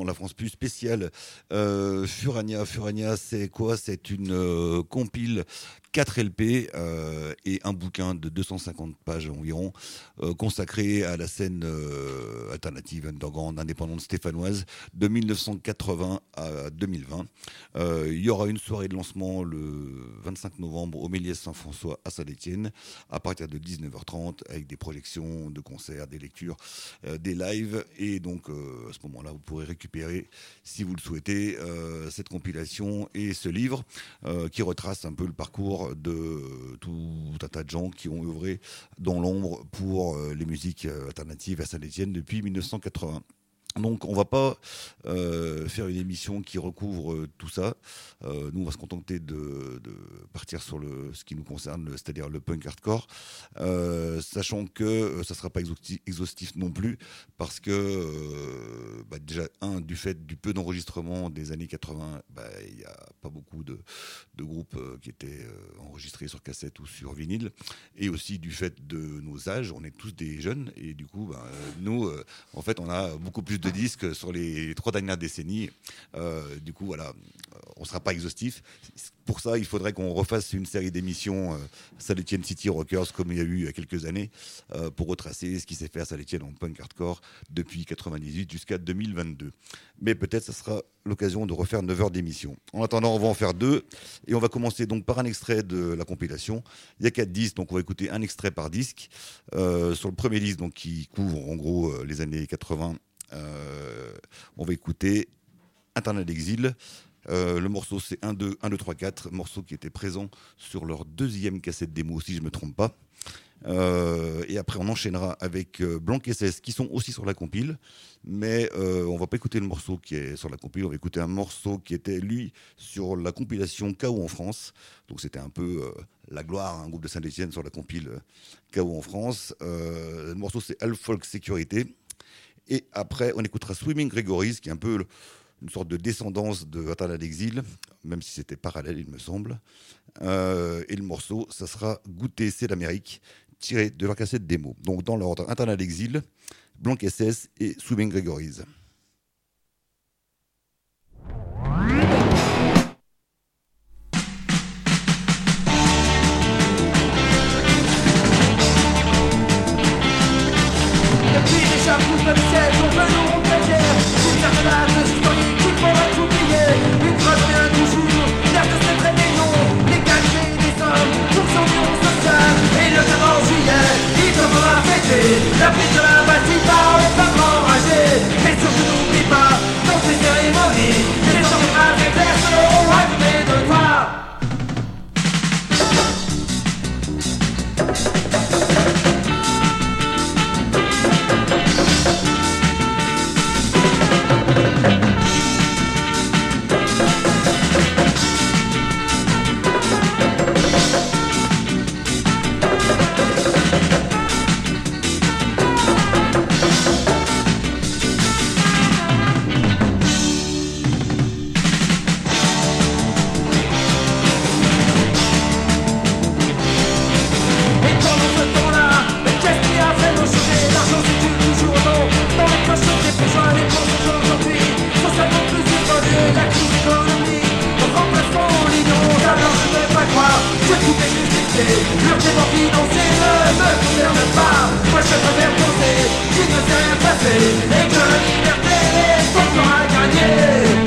La France Plus spéciale euh, Furania. Furania, c'est quoi? C'est une euh, compile 4 LP euh, et un bouquin de 250 pages environ euh, consacré à la scène euh, alternative underground indépendante stéphanoise de 1980 à 2020. Il y aura une soirée de lancement le 25 novembre au Méliès Saint-François à Saint-Étienne à partir de 19h30 avec des projections de concerts, des lectures, des lives et donc à ce moment-là vous pourrez récupérer si vous le souhaitez cette compilation et ce livre qui retrace un peu le parcours de tout un tas de gens qui ont œuvré dans l'ombre pour euh, les musiques euh, alternatives à Saint-Étienne depuis 1980. Donc on va pas euh, faire une émission qui recouvre euh, tout ça. Euh, nous on va se contenter de, partir sur le ce qui nous concerne, c'est-à-dire le punk hardcore, sachant que ça sera pas exhaustif, non plus parce que bah, déjà un du fait du peu d'enregistrement des années 80, bah, il n'y a pas beaucoup de, groupes qui étaient enregistrés sur cassette ou sur vinyle, et aussi du fait de nos âges, on est tous des jeunes. Et du coup bah, nous en fait on a beaucoup plus de disques sur les trois dernières décennies. Euh, du coup, voilà, euh, on ne sera pas exhaustif. Pour ça, il faudrait qu'on refasse une série d'émissions euh, Saint-Etienne City Rockers, comme il y a eu il y a quelques années, euh, pour retracer ce qui s'est fait à Saint-Etienne en punk hardcore depuis 98 jusqu'à 2022. Mais peut-être ce sera l'occasion de refaire 9 heures d'émission. En attendant, on va en faire deux. Et on va commencer donc par un extrait de la compilation. Il y a quatre disques, donc on va écouter un extrait par disque. sur le premier disque, donc, qui couvre en gros les années 80 euh, on va écouter Internet d'exil. Euh, le morceau c'est 1, 2, 1, 2, 3, 4, morceau qui était présent sur leur deuxième cassette démo, si je ne me trompe pas. Euh, et après, on enchaînera avec Blanc SS, qui sont aussi sur la compile. Mais on va pas écouter le morceau qui est sur la compile, on va écouter un morceau qui était, lui, sur la compilation KO en France. Donc c'était un peu la gloire, un groupe de Saint-Etienne sur la compile KO en France. le morceau c'est All Folk Sécurité. Et après, on écoutera Swimming Gregory's, qui est un peu une sorte de descendance de Atala d'exil, même si c'était parallèle, il me semble. Euh, et le morceau, ça sera Goûter, c'est l'Amérique, tiré de leur cassette démo. Donc dans l'ordre Internal d'exil, Blanc SS et Swimming Gregory's. La prise de la poser L'urgence financier ne me concerne pas. Moi je préfère penser qu'il ne s'est rien passé Et que la liberté est encore à gagner.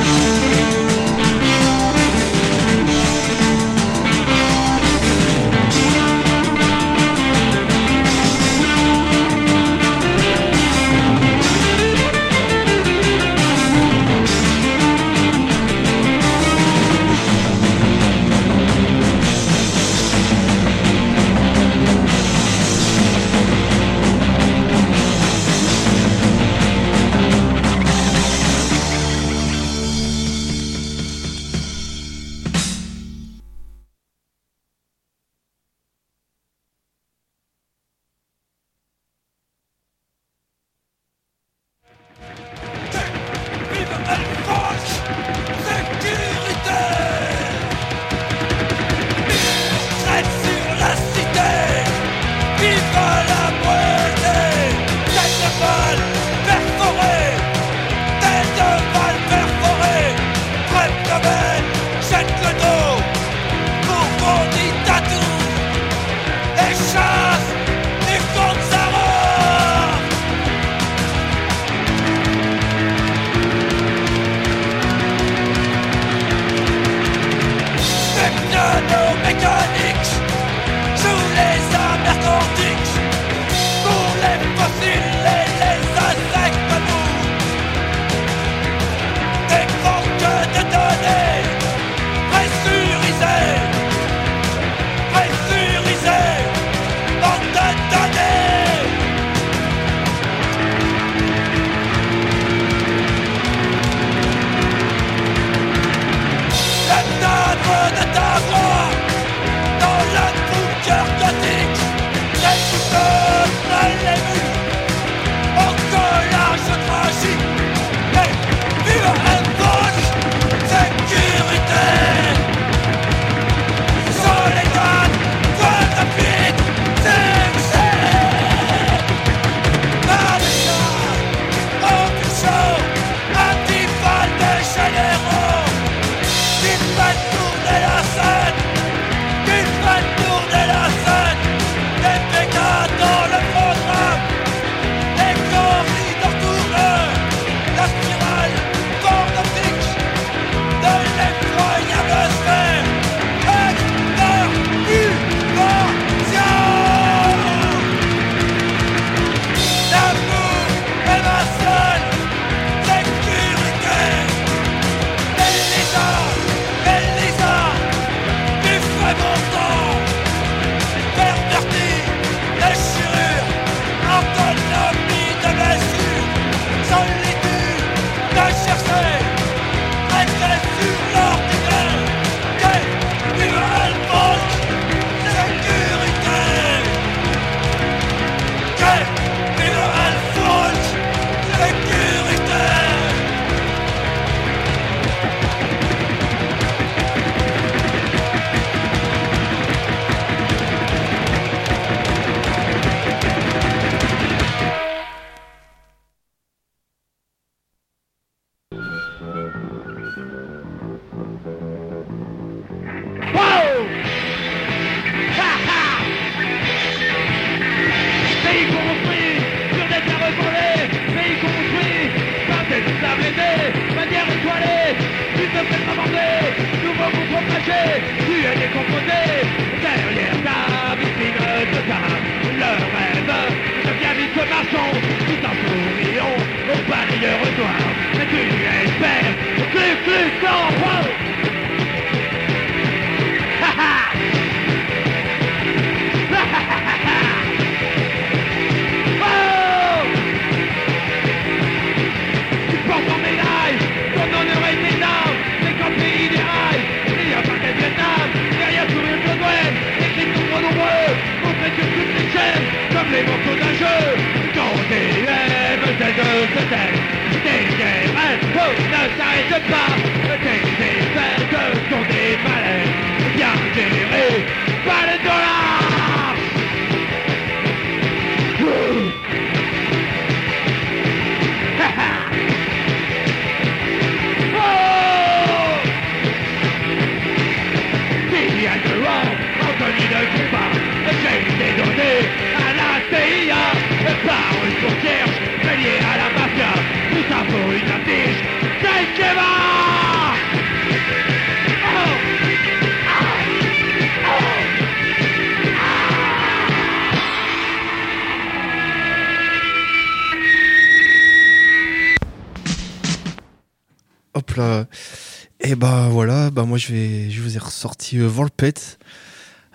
Et bah voilà, bah moi je vais, je vous ai ressorti euh, Volpet,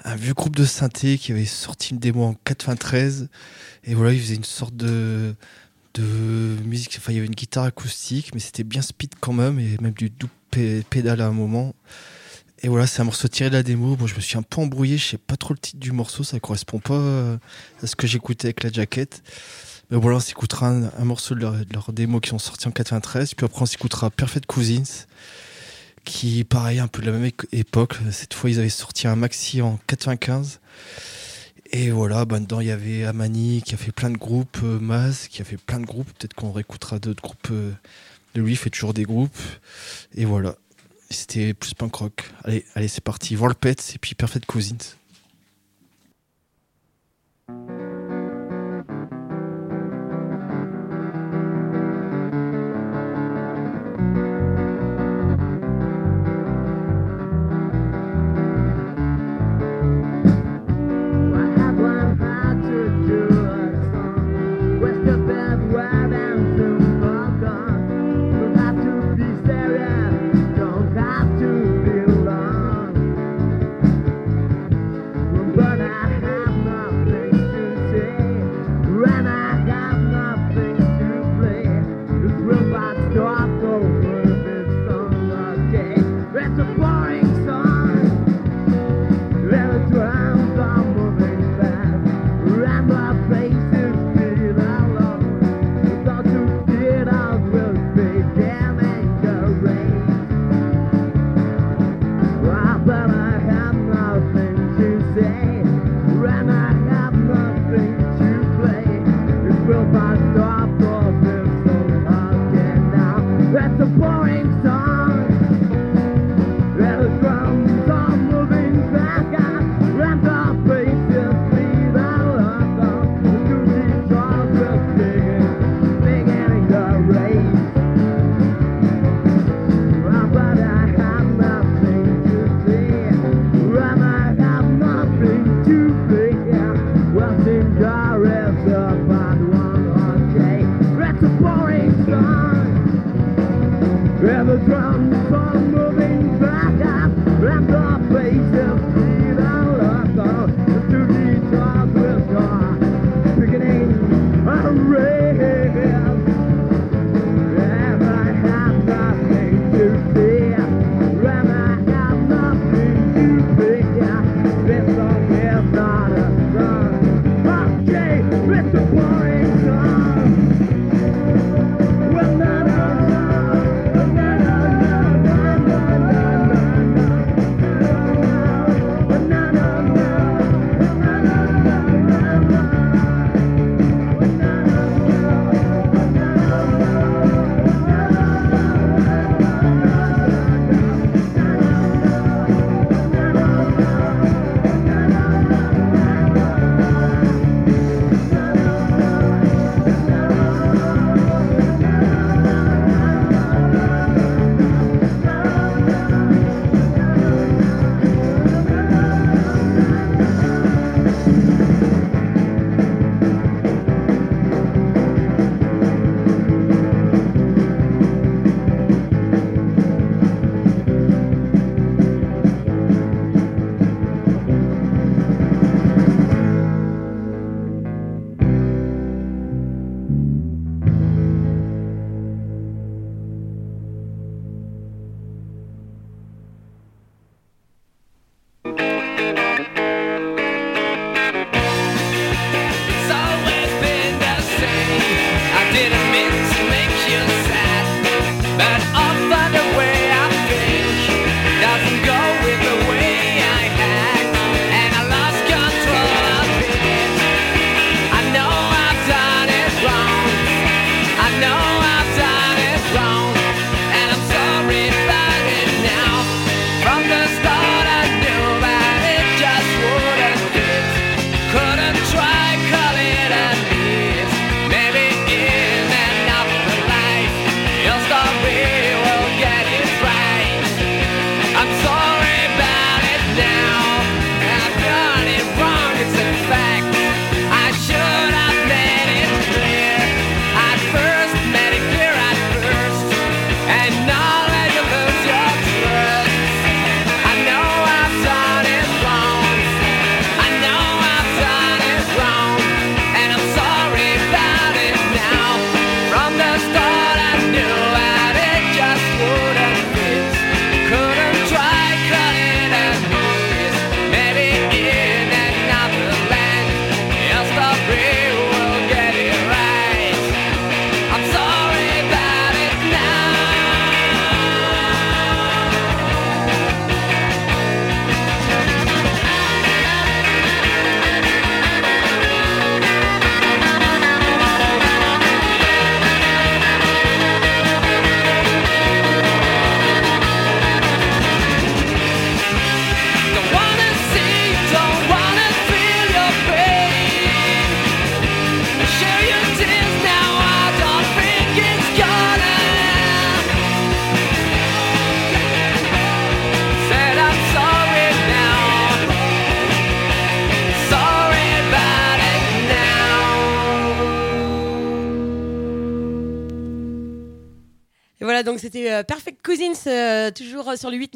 un vieux groupe de synthé qui avait sorti une démo en 93. Et voilà, il faisait une sorte de, de musique. Enfin, il y avait une guitare acoustique, mais c'était bien speed quand même, et même du double pédale à un moment. Et voilà, c'est un morceau tiré de la démo. Bon, je me suis un peu embrouillé, je sais pas trop le titre du morceau, ça correspond pas euh, à ce que j'écoutais avec la jaquette. Mais voilà, on s'écoutera un, morceau de leur, de leur, démo qui sont sortis en 93, puis après on s'écoutera Perfect Cousins qui, pareil, un peu de la même époque. Cette fois, ils avaient sorti un maxi en 95. Et voilà, bah, dedans, il y avait Amani qui a fait plein de groupes, euh, Maz qui a fait plein de groupes. Peut-être qu'on réécoutera d'autres groupes euh, de lui, fait toujours des groupes. Et voilà, c'était plus punk rock. Allez, allez c'est parti. Volpets et puis Perfect Cousins.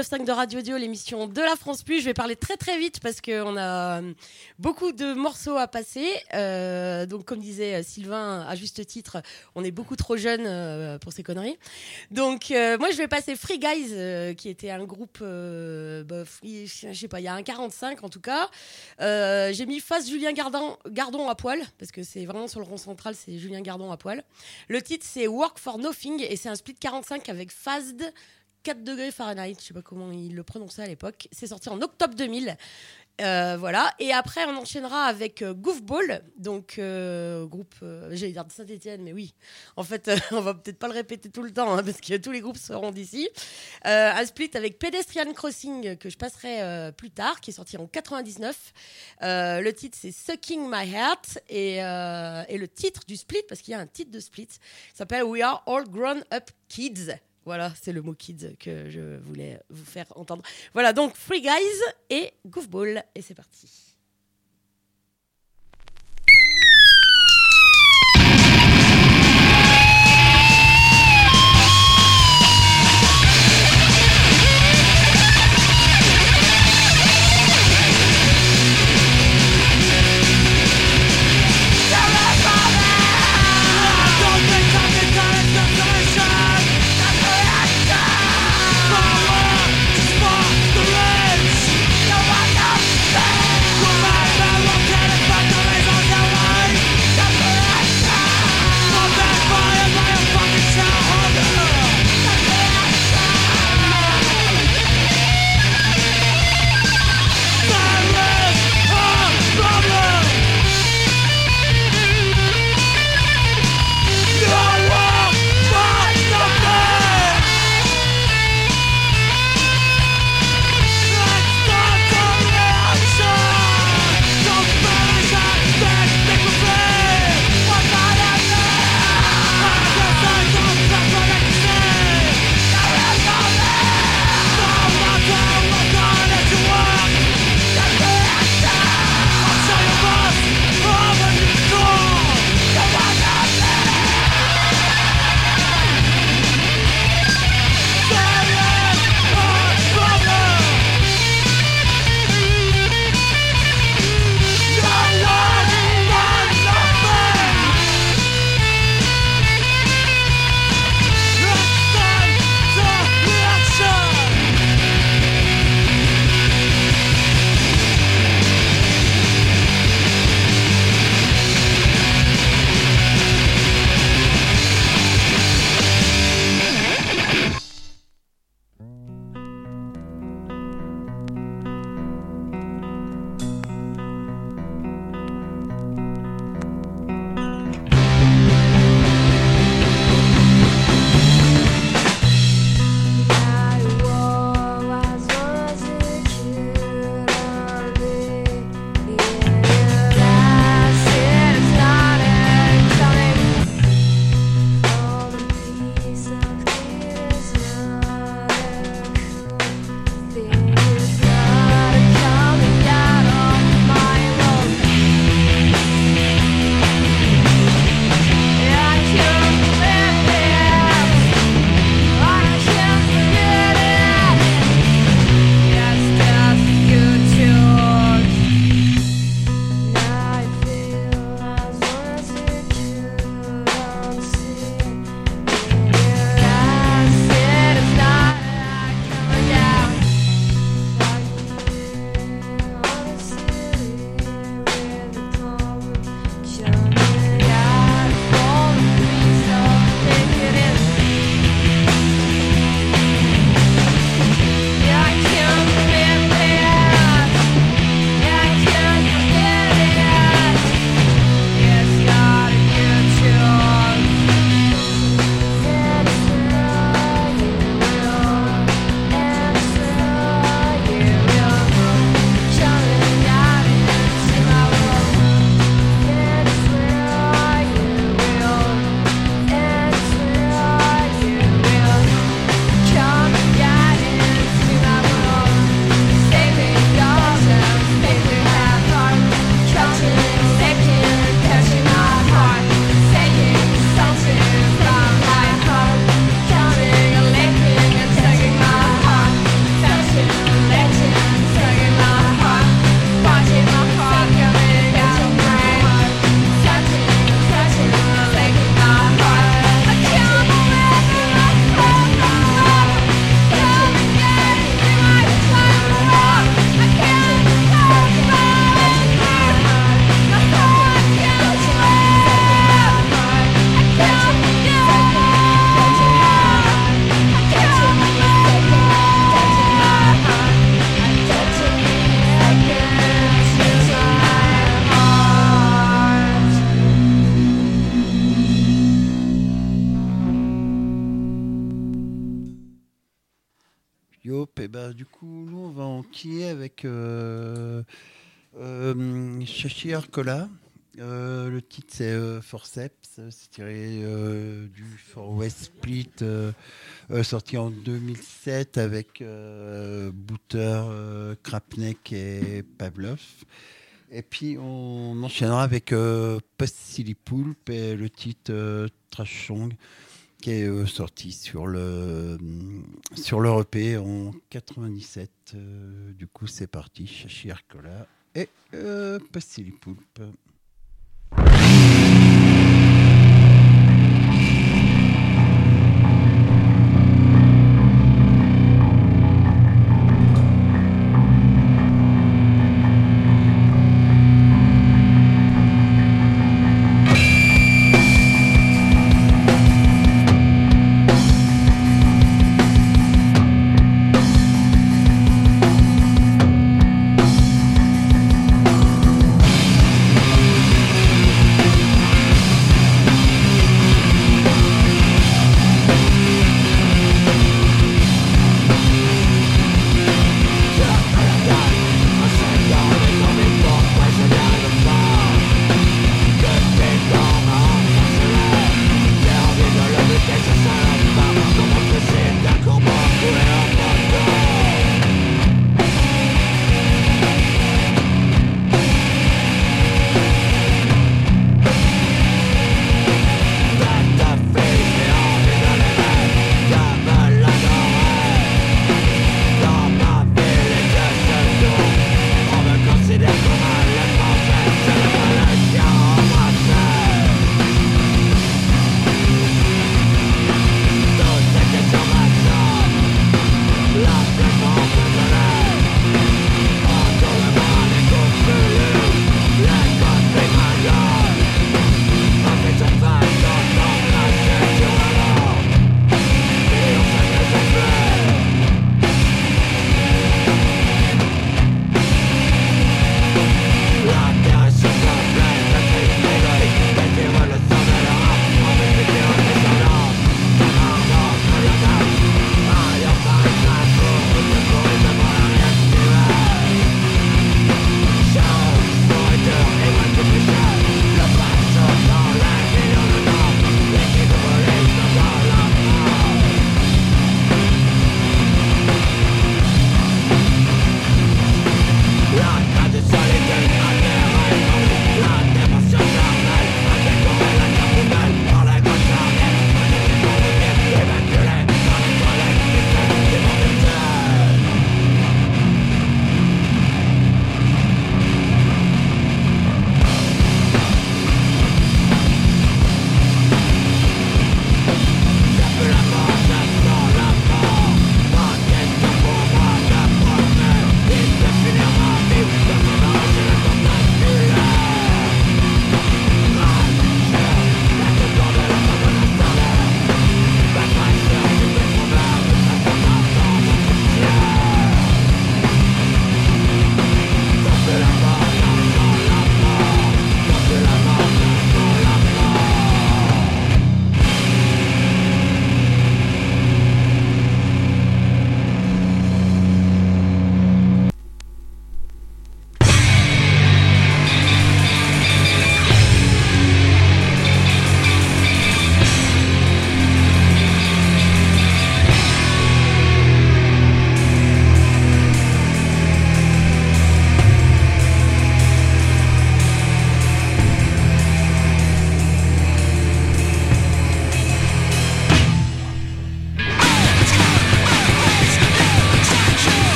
99.5 de Radio Dio, l'émission de la France Plus. Je vais parler très très vite parce qu'on a euh, beaucoup de morceaux à passer. Euh, donc comme disait euh, Sylvain à juste titre, on est beaucoup trop jeune pour ces conneries. Donc moi je vais passer Free Guys qui était un groupe, bah, free, je sais pas, il y a un 45 en tout cas. J'ai mis face Julien Gardon, à poil parce que c'est vraiment sur le rond central, c'est Julien Gardon à poil. Le titre c'est Work for Nothing et c'est un split 45 avec Fazd. 4 degrés Fahrenheit, je sais pas comment il le prononçait à l'époque. C'est sorti en octobre 2000. Euh, voilà. Et après, on enchaînera avec euh, Goofball, donc euh, groupe, euh, j'allais dire de Saint-Etienne, mais oui. En fait, on va peut-être pas le répéter tout le temps, hein, parce que tous les groupes seront d'ici. Un split avec Pedestrian Crossing, que je passerai plus tard, qui est sorti en 99. Euh, le titre, c'est Sucking My Heart. Et le titre du split, parce qu'il y a un titre de split, s'appelle We Are All Grown Up Kids. Voilà, c'est le mot kids que je voulais vous faire entendre. Voilà, donc Free Guys et Goofball. Et c'est parti. Euh, le titre c'est euh, Forceps, c'est tiré euh, du For West Split sorti en 2007 avec Booter, Krapnek et Pavlov. Et puis on enchaînera avec Post Silly Pulp et le titre Trash Song qui est sorti sur le sur leur EP en 97. Euh, du coup c'est parti, Shashi Arcola et euh, Post Silly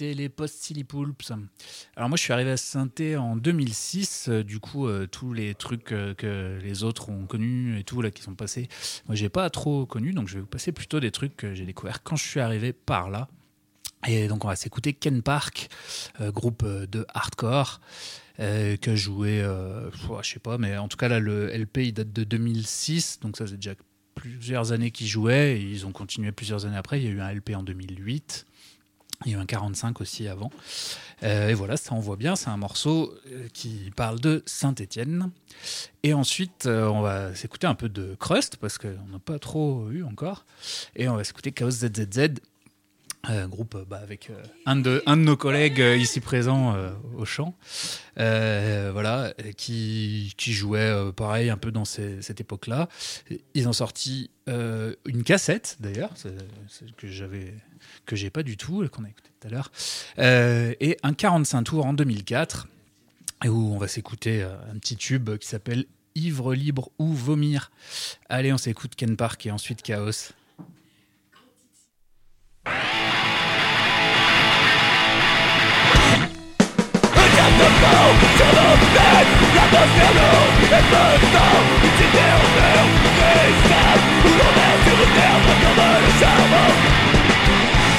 les post silly Pulps. Alors moi, je suis arrivé à Synthé en 2006. euh, du coup, euh, tous les trucs euh, que les autres ont connus et tout là qui sont passés, moi, j'ai pas trop connu. Donc, je vais vous passer plutôt des trucs que j'ai découvert quand je suis arrivé par là. Et donc, on va s'écouter Ken Park, groupe de hardcore. euh, que jouait, euh, je sais pas, mais en tout cas là le LP il date de 2006, donc ça c'est déjà plusieurs années qu'ils jouaient, ils ont continué plusieurs années après. Il y a eu un LP en 2008, il y a eu un 45 aussi avant. Euh, et voilà, ça envoie bien. C'est un morceau euh, qui parle de Saint-Étienne. Et ensuite, euh, on va s'écouter un peu de Crust, parce qu'on n'a pas trop eu encore. Et on va s'écouter Chaos ZZZ. euh, groupe bah, avec un, de, nos collègues ici présents au chant, voilà, qui, jouait pareil un peu dans cette époque-là. Ils ont sorti une cassette d'ailleurs, que j'avais que j'ai pas du tout, qu'on a écouté tout à l'heure, euh, et un 45 tours en 2004, et où on va s'écouter euh, un petit tube qui s'appelle Ivre libre ou vomir. Allez, on s'écoute Ken Park et ensuite Chaos.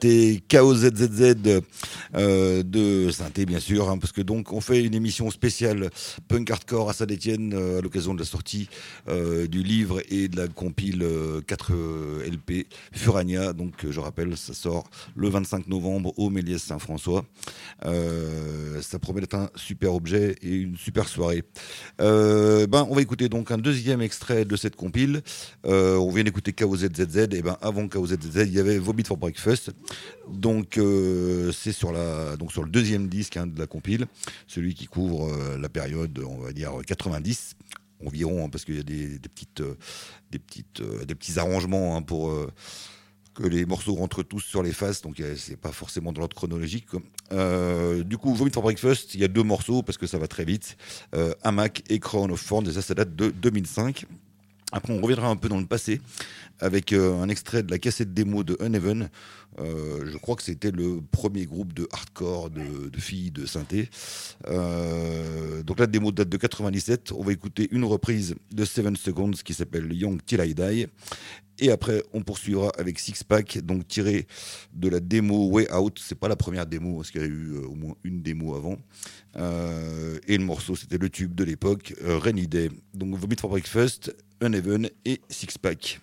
c'était KOZZZ euh, de Synthé, bien sûr, hein, parce que donc on fait une émission spéciale punk hardcore à Saint-Etienne à l'occasion de la sortie euh, du livre et de la compile euh, 4 euh, LP Furania. Donc euh, je rappelle, ça sort le 25 novembre au Méliès Saint-François. Euh, ça promet d'être un super objet et une super soirée. Euh, ben, on va écouter donc un deuxième extrait de cette compile. Euh, on vient d'écouter KOZZZ, et ben avant KOZZZ, il y avait Vomit for Breakfast. Donc euh, c'est sur la donc sur le deuxième disque hein, de la compile, celui qui couvre euh, la période, on va dire 90 environ, hein, parce qu'il y a des, petites euh, des petites euh, des petits arrangements hein, pour euh, que les morceaux rentrent tous sur les faces, donc euh, c'est pas forcément dans l'ordre chronologique. Euh, du coup, Vomit for Breakfast, il y a deux morceaux parce que ça va très vite. Euh, Hamac et Crown of Thorns, et ça, ça date de 2005. Après, on reviendra un peu dans le passé avec euh, un extrait de la cassette démo de Uneven. Euh, je crois que c'était le premier groupe de hardcore de, de filles de synthé. Euh, donc la démo date de 97. On va écouter une reprise de Seven Seconds qui s'appelle Young Till I Die. Et après, on poursuivra avec Six Pack, donc tiré de la démo Way Out. C'est pas la première démo, parce qu'il y a eu euh, au moins une démo avant. Euh, et le morceau, c'était le tube de l'époque, euh, Rainy Day. Donc Vomit for Breakfast, Uneven et Six Pack.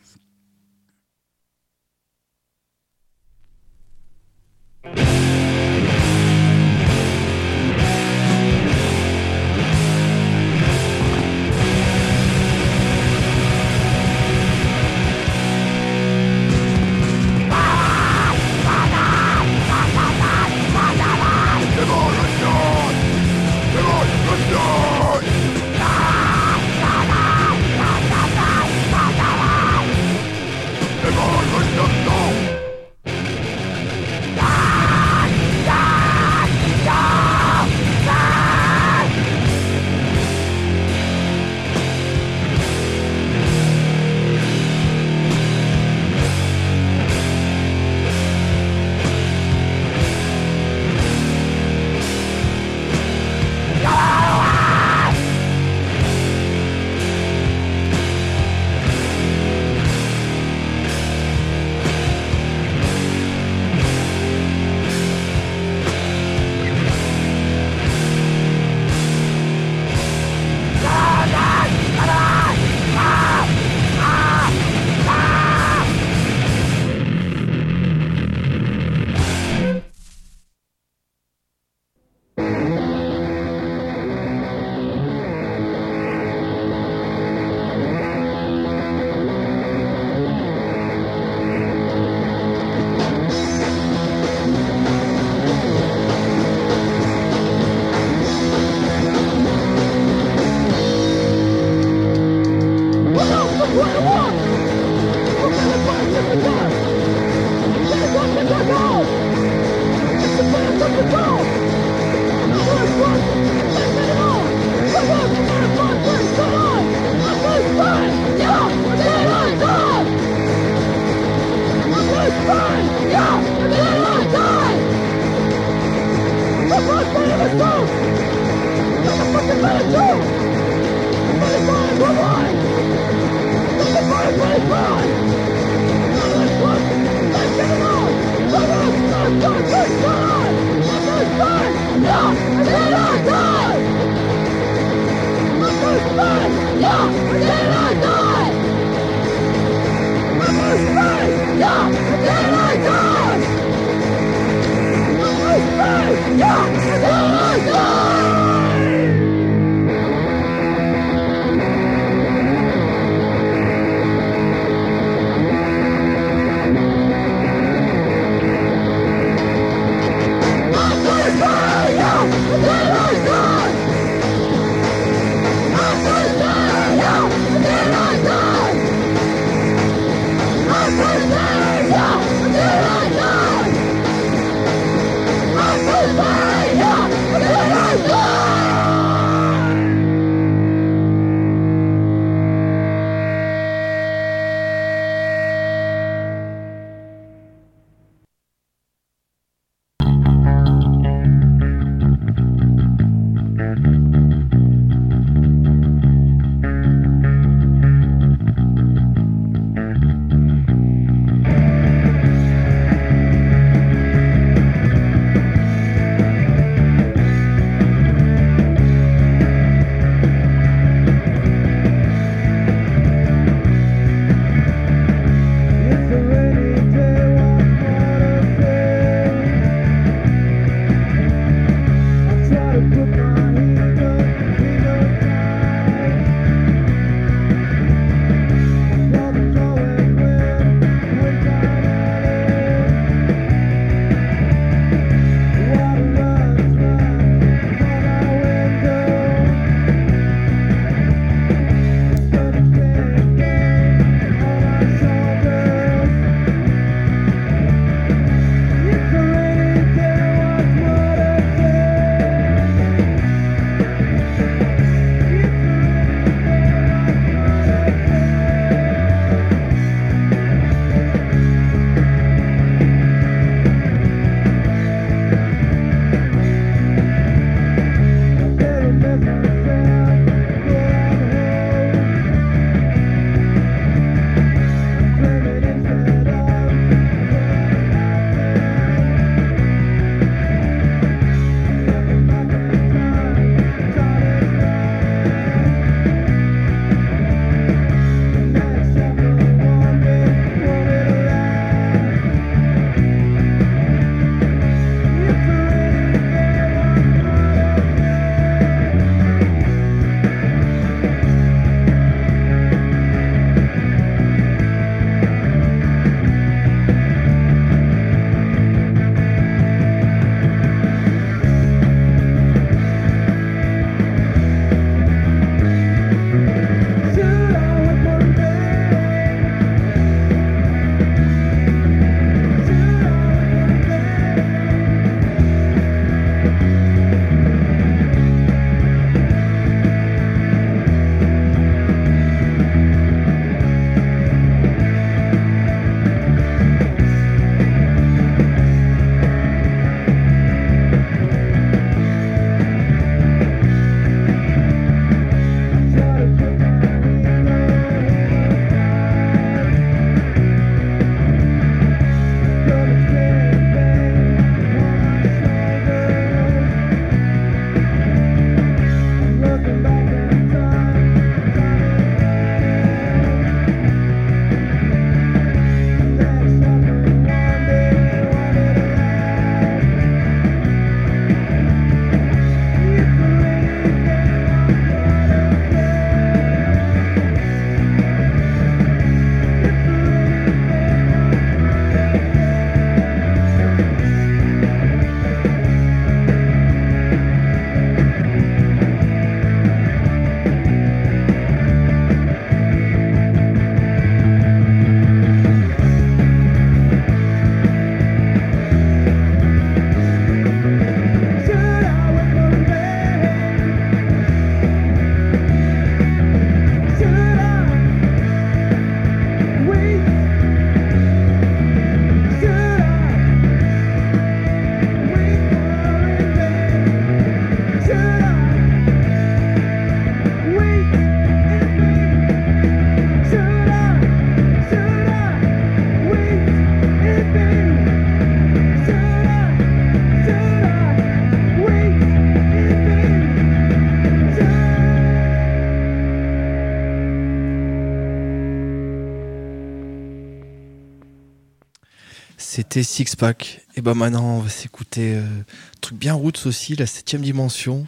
Six Pack. Et bah maintenant, on va s'écouter euh, un truc bien roots aussi, la 7 dimension,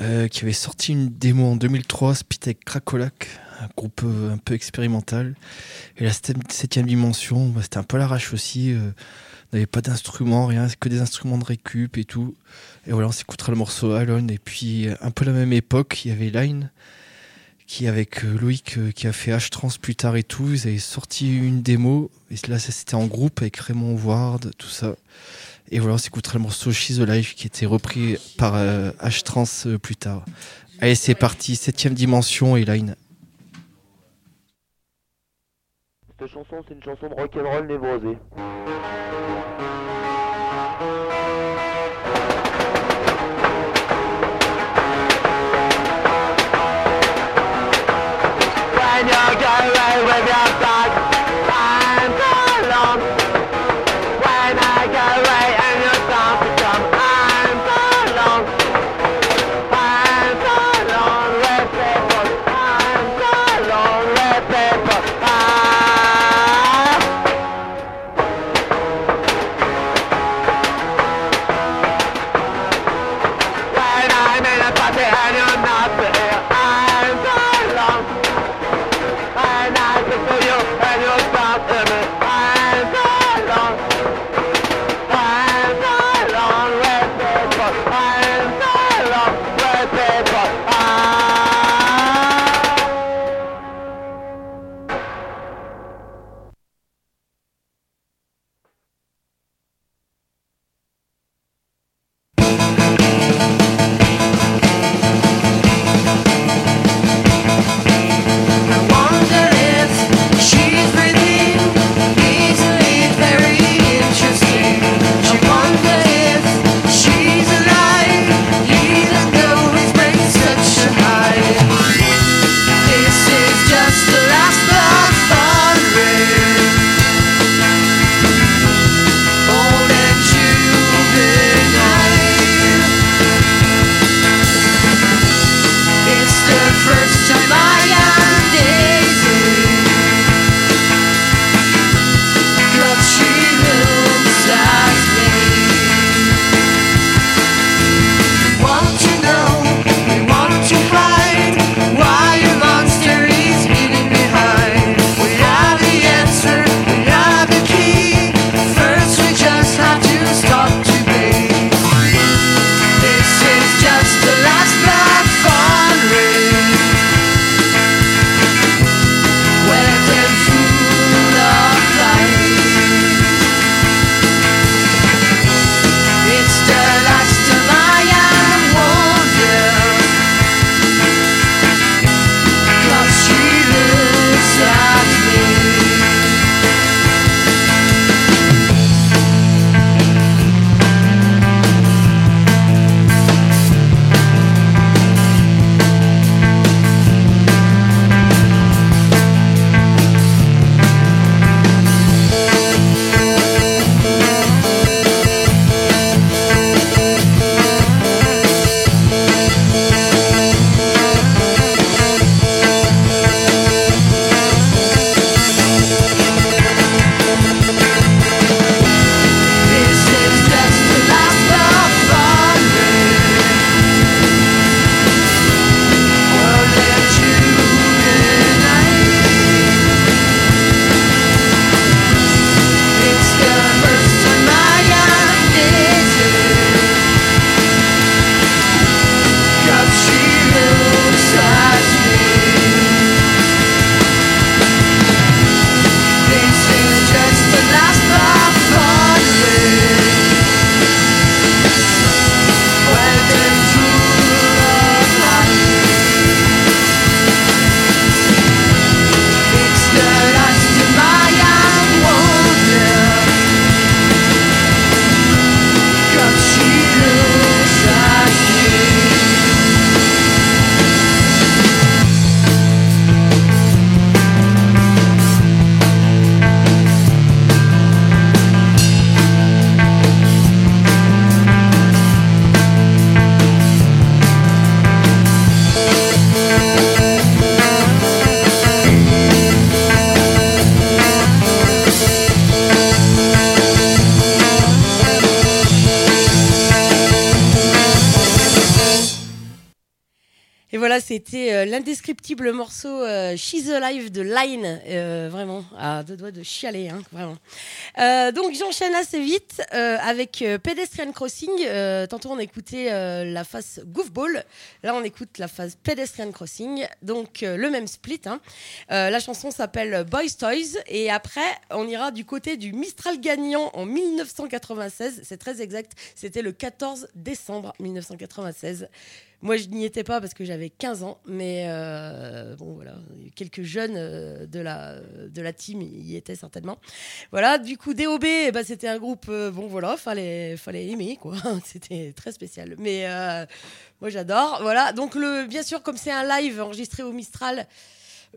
euh, qui avait sorti une démo en 2003, Spit avec Cracolac, un groupe euh, un peu expérimental. Et la 7 dimension, bah, c'était un peu l'arrache aussi. euh, n'avait pas d'instruments, rien, que des instruments de récup et tout. Et voilà, on s'écoutera le morceau Alone. Et puis, un peu la même époque, il y avait Line, qui avec euh, Loïc, euh, qui a fait H-Trans plus tard et tout, ils avaient sorti une démo. Et là, c'était en groupe avec Raymond Ward, tout ça. Et voilà, on s'écoutera le morceau She's Alive, qui était repris par euh, H-Trans plus tard. Allez, c'est parti, septième dimension et Line. Cette chanson, c'est une chanson de rock'n'roll. De Line, euh, vraiment, à deux doigts de chialer, hein, vraiment. Euh, donc j'enchaîne assez vite euh, avec Pedestrian Crossing. Tantôt on écoutait la phase Goofball, là on écoute la phase Pedestrian Crossing, donc le même split. hein. Euh, la chanson s'appelle Boys Toys et après on ira du côté du Mistral gagnant en 1996, c'est très exact, c'était le 14 décembre 1996. Moi, je n'y étais pas parce que j'avais 15 ans, mais euh, bon, voilà, quelques jeunes euh, de, la, de la team y étaient certainement. Voilà, du coup, DOB, eh ben, c'était un groupe, euh, bon, voilà, fallait, fallait aimer, quoi. C'était très spécial. Mais moi, j'adore. Voilà, donc, le, bien sûr, comme c'est un live enregistré au Mistral,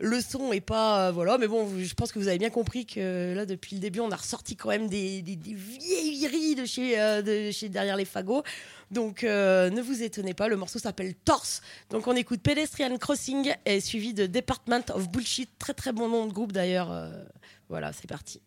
le son est pas. euh, voilà, mais bon, je pense que vous avez bien compris que là, depuis le début, on a ressorti quand même des, des, des vieilleries de chez, euh, de chez Derrière les Fagots. Donc, euh, ne vous étonnez pas, le morceau s'appelle Torse. Donc, on écoute Pedestrian Crossing et suivi de Department of Bullshit. Très, très bon nom de groupe d'ailleurs. Euh, voilà, c'est parti.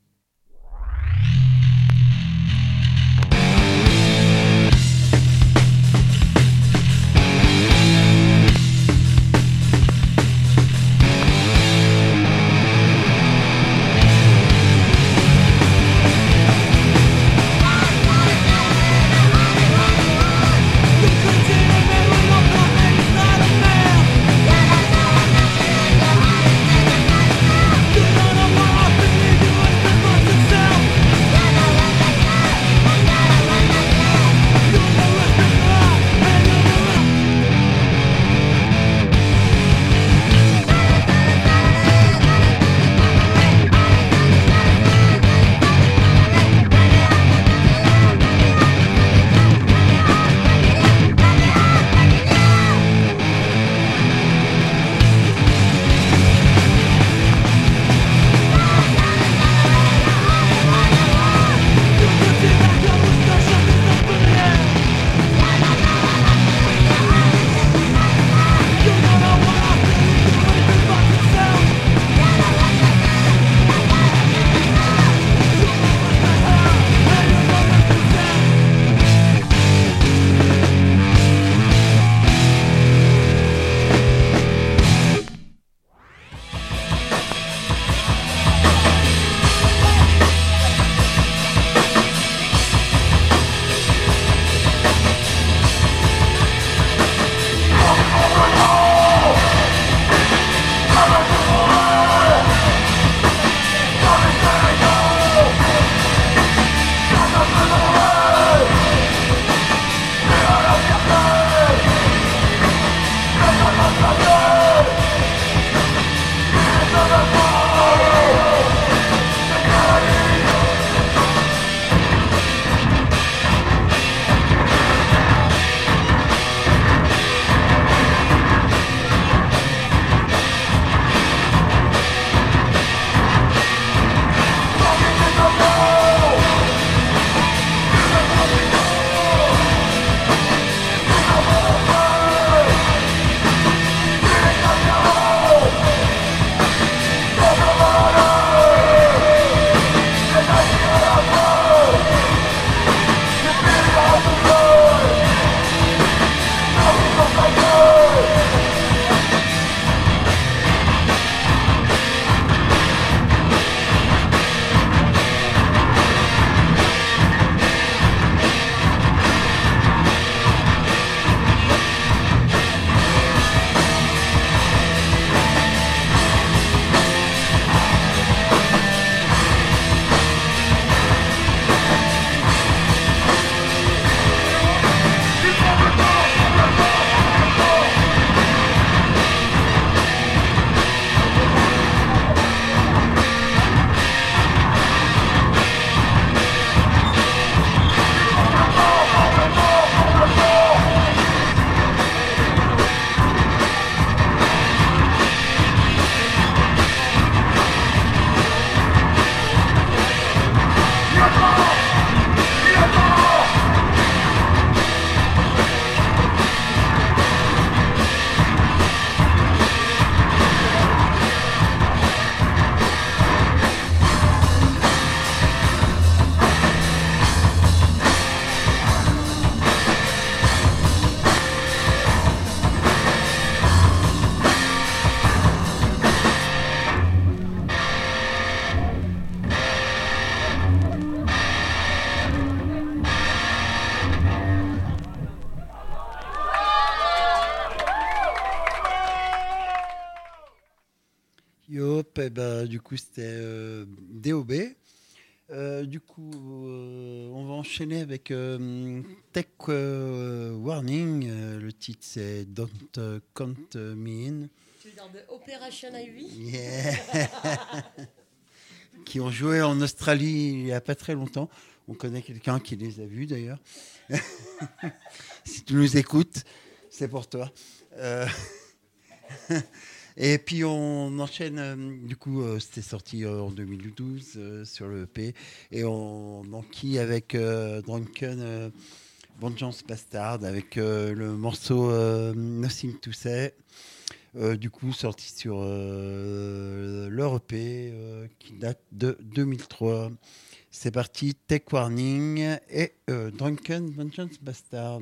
Coup, c'était euh, DOB. Euh, du coup, euh, on va enchaîner avec Tech Warning. Le titre, c'est Don't Count Me In. Tu veux dire de Operation Ivy? Yeah. qui ont joué en Australie il n'y a pas très longtemps. On connaît quelqu'un qui les a vus d'ailleurs. si tu nous écoutes, c'est pour toi. Euh, Et puis on enchaîne, euh, du coup euh, c'était sorti euh, en 2012 euh, sur le EP, et on enquille avec Drunken Vengeance Bastard, avec le morceau Nothing to Say. Du coup, sorti sur euh, leur EP qui date de 2003. C'est parti, Tech Warning et Drunken Vengeance Bastard.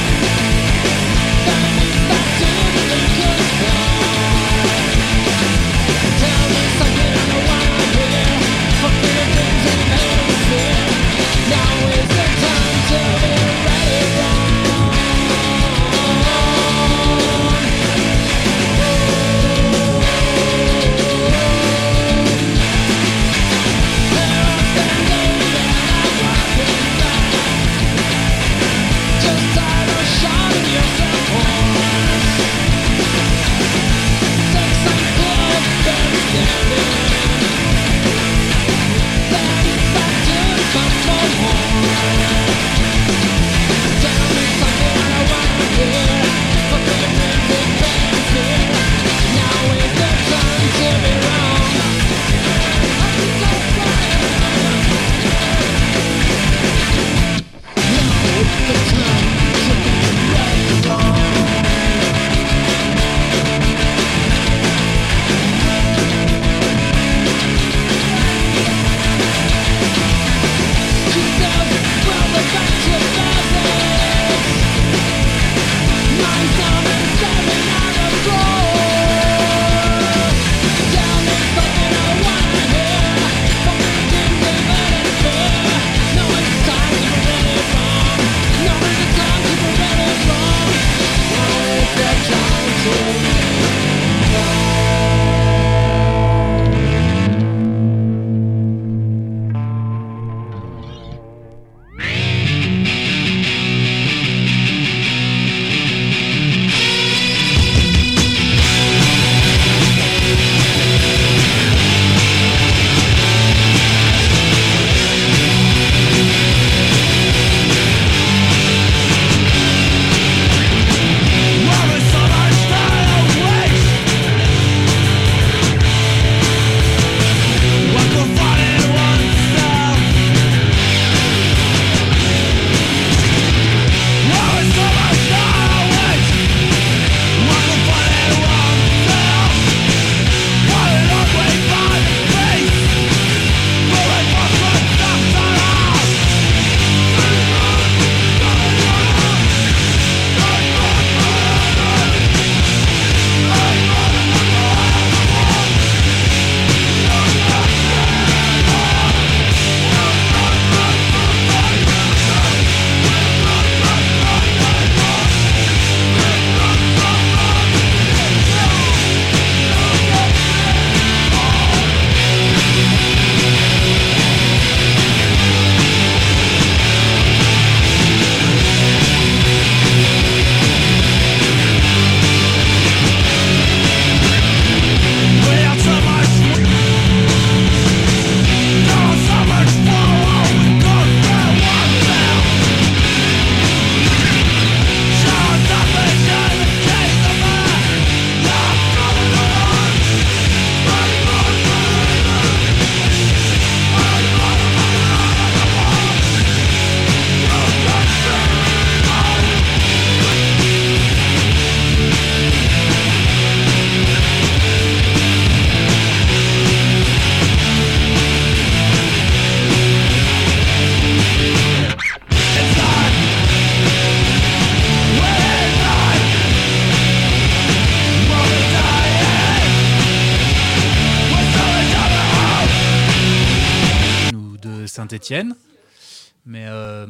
Mais, euh,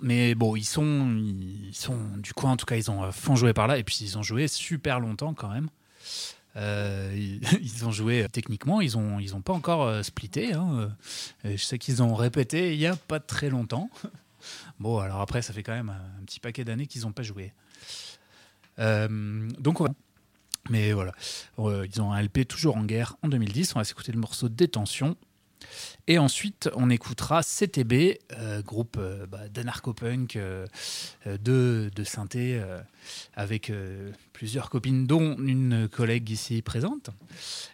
mais bon, ils sont, ils sont du coin, en tout cas, ils ont à fond joué par là. Et puis, ils ont joué super longtemps quand même. Euh, ils, ont joué euh, techniquement, ils n'ont ils ont pas encore euh, splitté. hein. Euh, Je sais qu'ils ont répété il n'y a pas très longtemps. Bon, alors après, ça fait quand même un petit paquet d'années qu'ils n'ont pas joué. Euh, donc, voilà. Mais voilà, Euh, ils ont un LP toujours en guerre en 2010. On va s'écouter le morceau Détention. Et ensuite, on écoutera CTB, euh, groupe euh, bah, d'anarcho-punk euh, euh, de, de synthé, avec plusieurs copines, dont une collègue ici présente.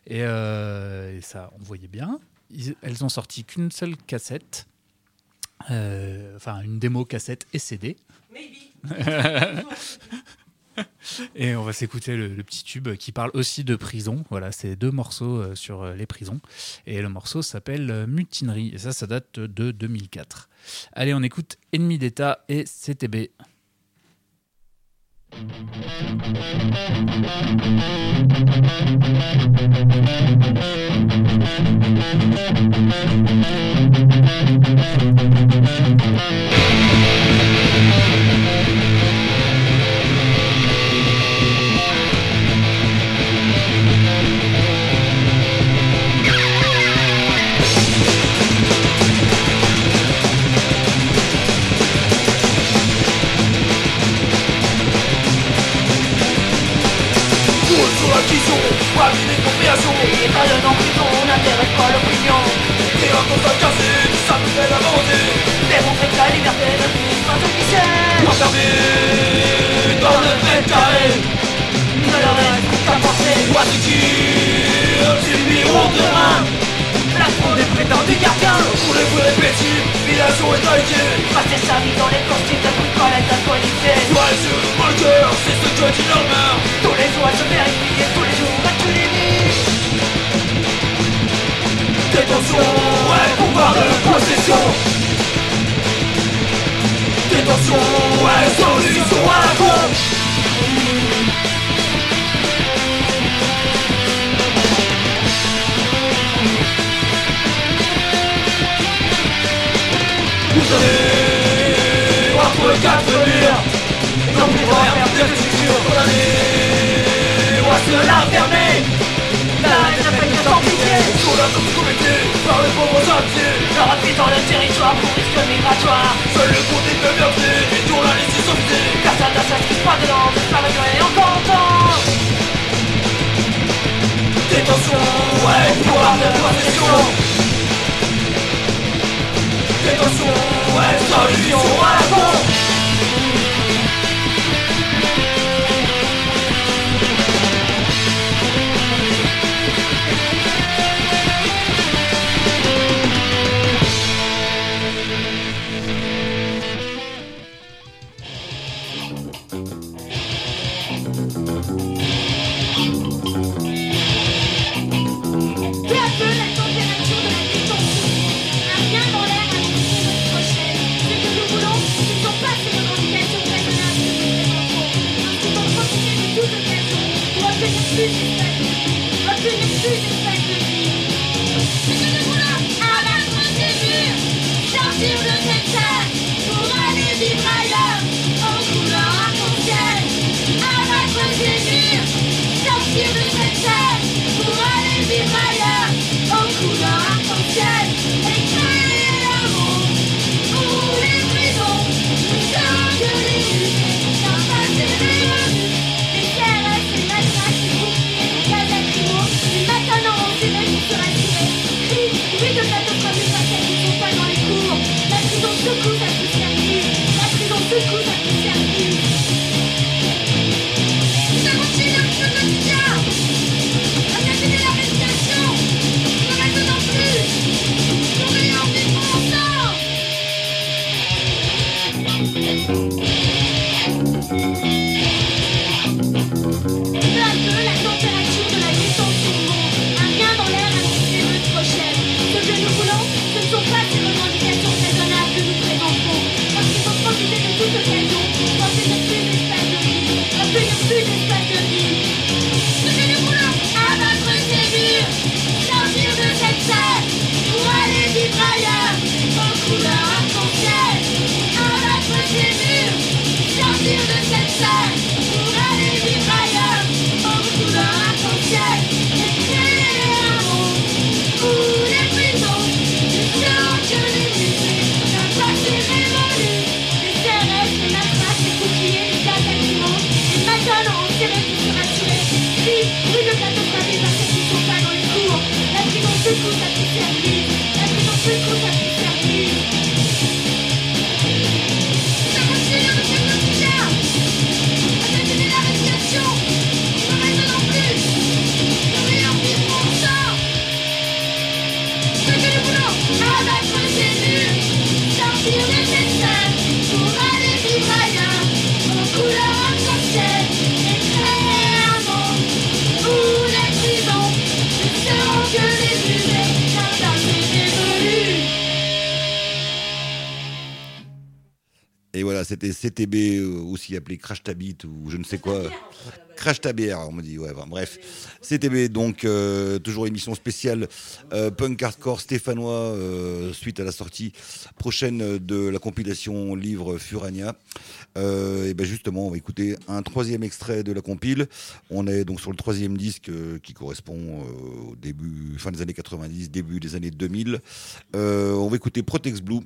Et, et ça, on voyait bien. Ils- elles ont sorti qu'une seule cassette, enfin une démo cassette et CD. Et on va s'écouter le, petit tube qui parle aussi de prison. Voilà, c'est deux morceaux euh, sur euh, les prisons. Et le morceau s'appelle euh, Mutinerie. Et ça, ça date de 2004. Allez, on écoute Ennemi d'État et CTB. L'acquisition, ravi des compréhensions Les balles en prison n'intéressent pas l'opinion. T'es un constat cassé, ça me fait avancer Démontrer que la liberté ne finit pas officielle Enfermé dans le mètre carré. Ne leur reste qu'à penser. What to kill, c'est le bureau de main La fraude des prétendus gardiens Pour les répétibles, filiation et qualité Passer sa vie dans les costumes de bricolette alcoolisée Ouais, sur le bunker, c'est ce que dit leur mère. Tous les elle se vérifie et tous les Détention, ouais, pouvoir de possession Détention, ouais, solution à la con. Vous allez entre quatre murs Non plus de rien, bien que c'est sûr Condamné, on va se la fermer pitié Sur la tombe commettée par les pauvres entiers. La rapide dans le territoire pour risque migratoire. Seul le compte est bien fait et tourne la liste sauveté Personne ne s'inscrit pas dedans, ça va durer encore longtemps Détention, ouais, pouvoir de possession. Détention, ouais, solution à la con Thank you. Prison secoue c'était CTB, euh, aussi appelé Crash Tabit ou je ne sais quoi. Crash Tabière, on me dit, bref. CTB, donc, euh, toujours émission spéciale euh, punk hardcore stéphanois, suite à la sortie prochaine de la compilation livre Furania. Et ben justement, on va écouter un troisième extrait de la compile. On est donc sur le troisième disque qui correspond au début, fin des années 90, début des années 2000. Euh, on va écouter Protex Blue,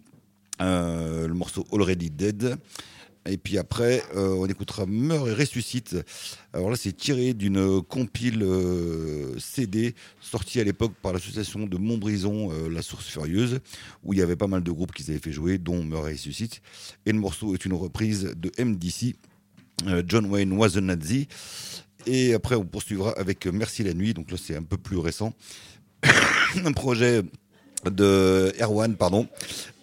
le morceau Already Dead. Et puis après, euh, on écoutera Meurt et ressuscite. Alors là, c'est tiré d'une compile euh, CD sortie à l'époque par l'association de Montbrison, euh, La Source Furieuse, où il y avait pas mal de groupes qui avaient fait jouer, dont Meurt et ressuscite. Et le morceau est une reprise de MDC, euh, John Wayne Was a Nazi. Et après, on poursuivra avec Merci la nuit. Donc là, c'est un peu plus récent. un projet de Erwan, pardon,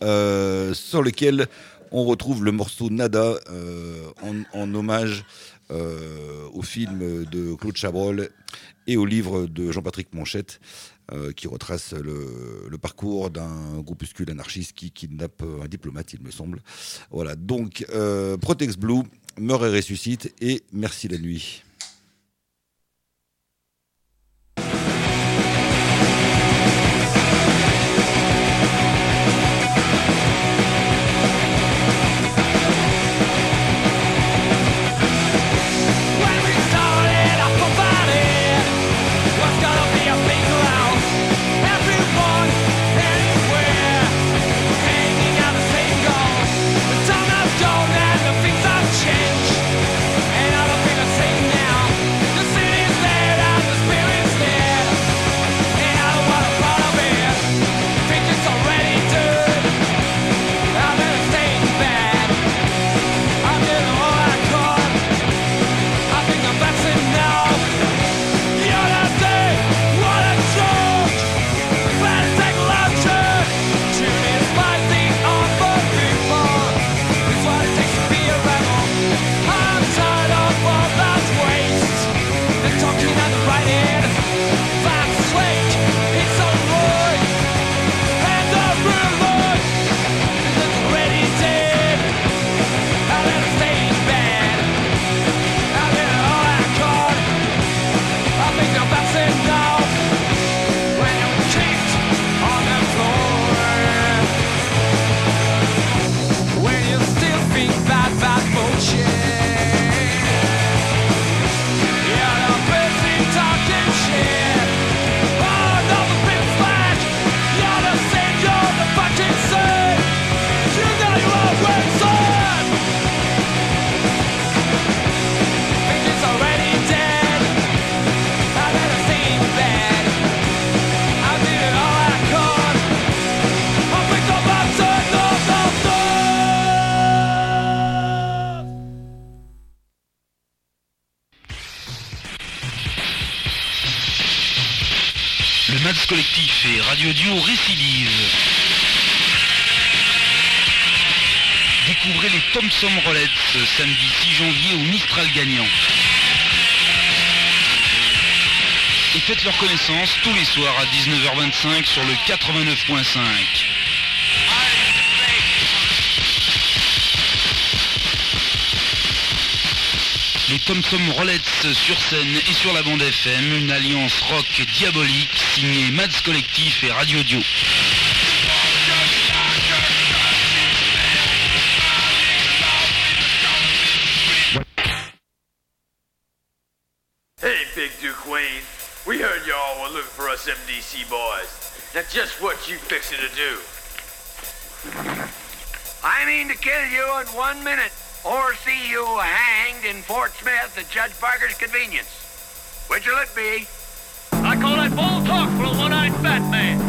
euh, sur lequel on retrouve le morceau Nada euh, en, hommage euh, au film de Claude Chabrol et au livre de Jean-Patrick Manchette qui retrace le, parcours d'un groupuscule anarchiste qui kidnappe un diplomate, il me semble. Voilà, donc Protex Blue, Meurt et ressuscite et Merci la nuit. Thompson Rollets samedi 6 janvier au Mistral gagnant. Et faites leur connaissance tous les soirs à 19h25 sur le 89.5. Les Thompson Rollets sur scène et sur la bande FM, une alliance rock diabolique signée Mads Collectif et Radio Dio. That's just what you fixing to do. I mean to kill you in one minute, or see you hanged in Fort Smith at Judge Parker's convenience. Which'll it be? I call that bold talk for a one-eyed fat man.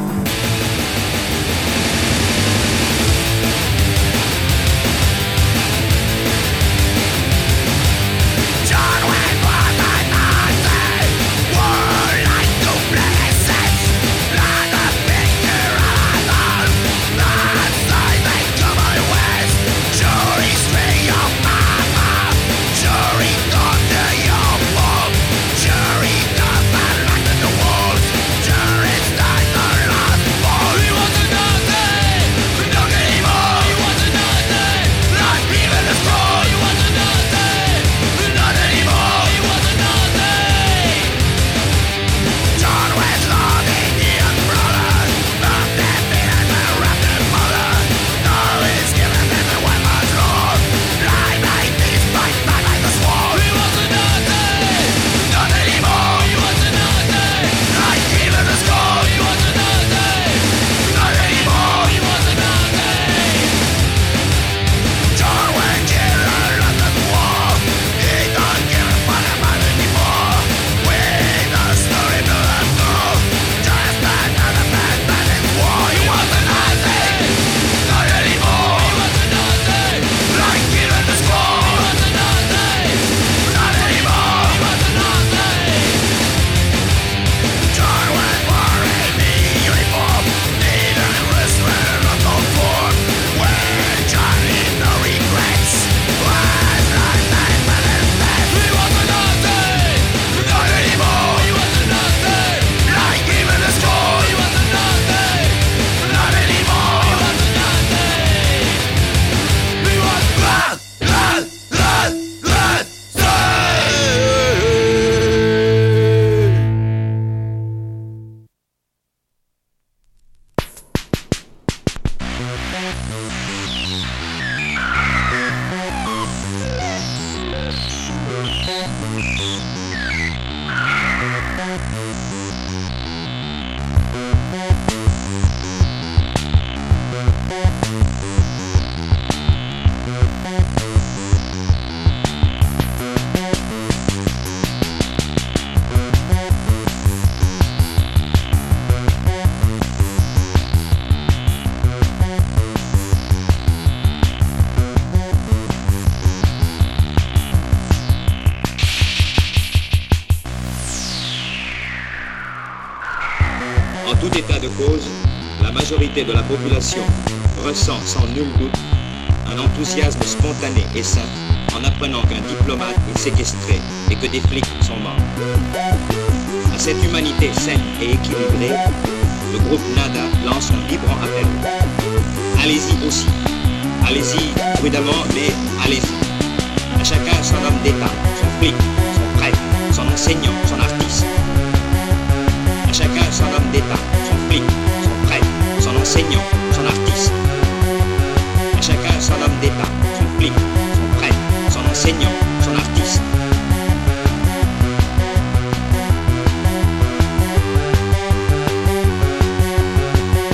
Son artiste.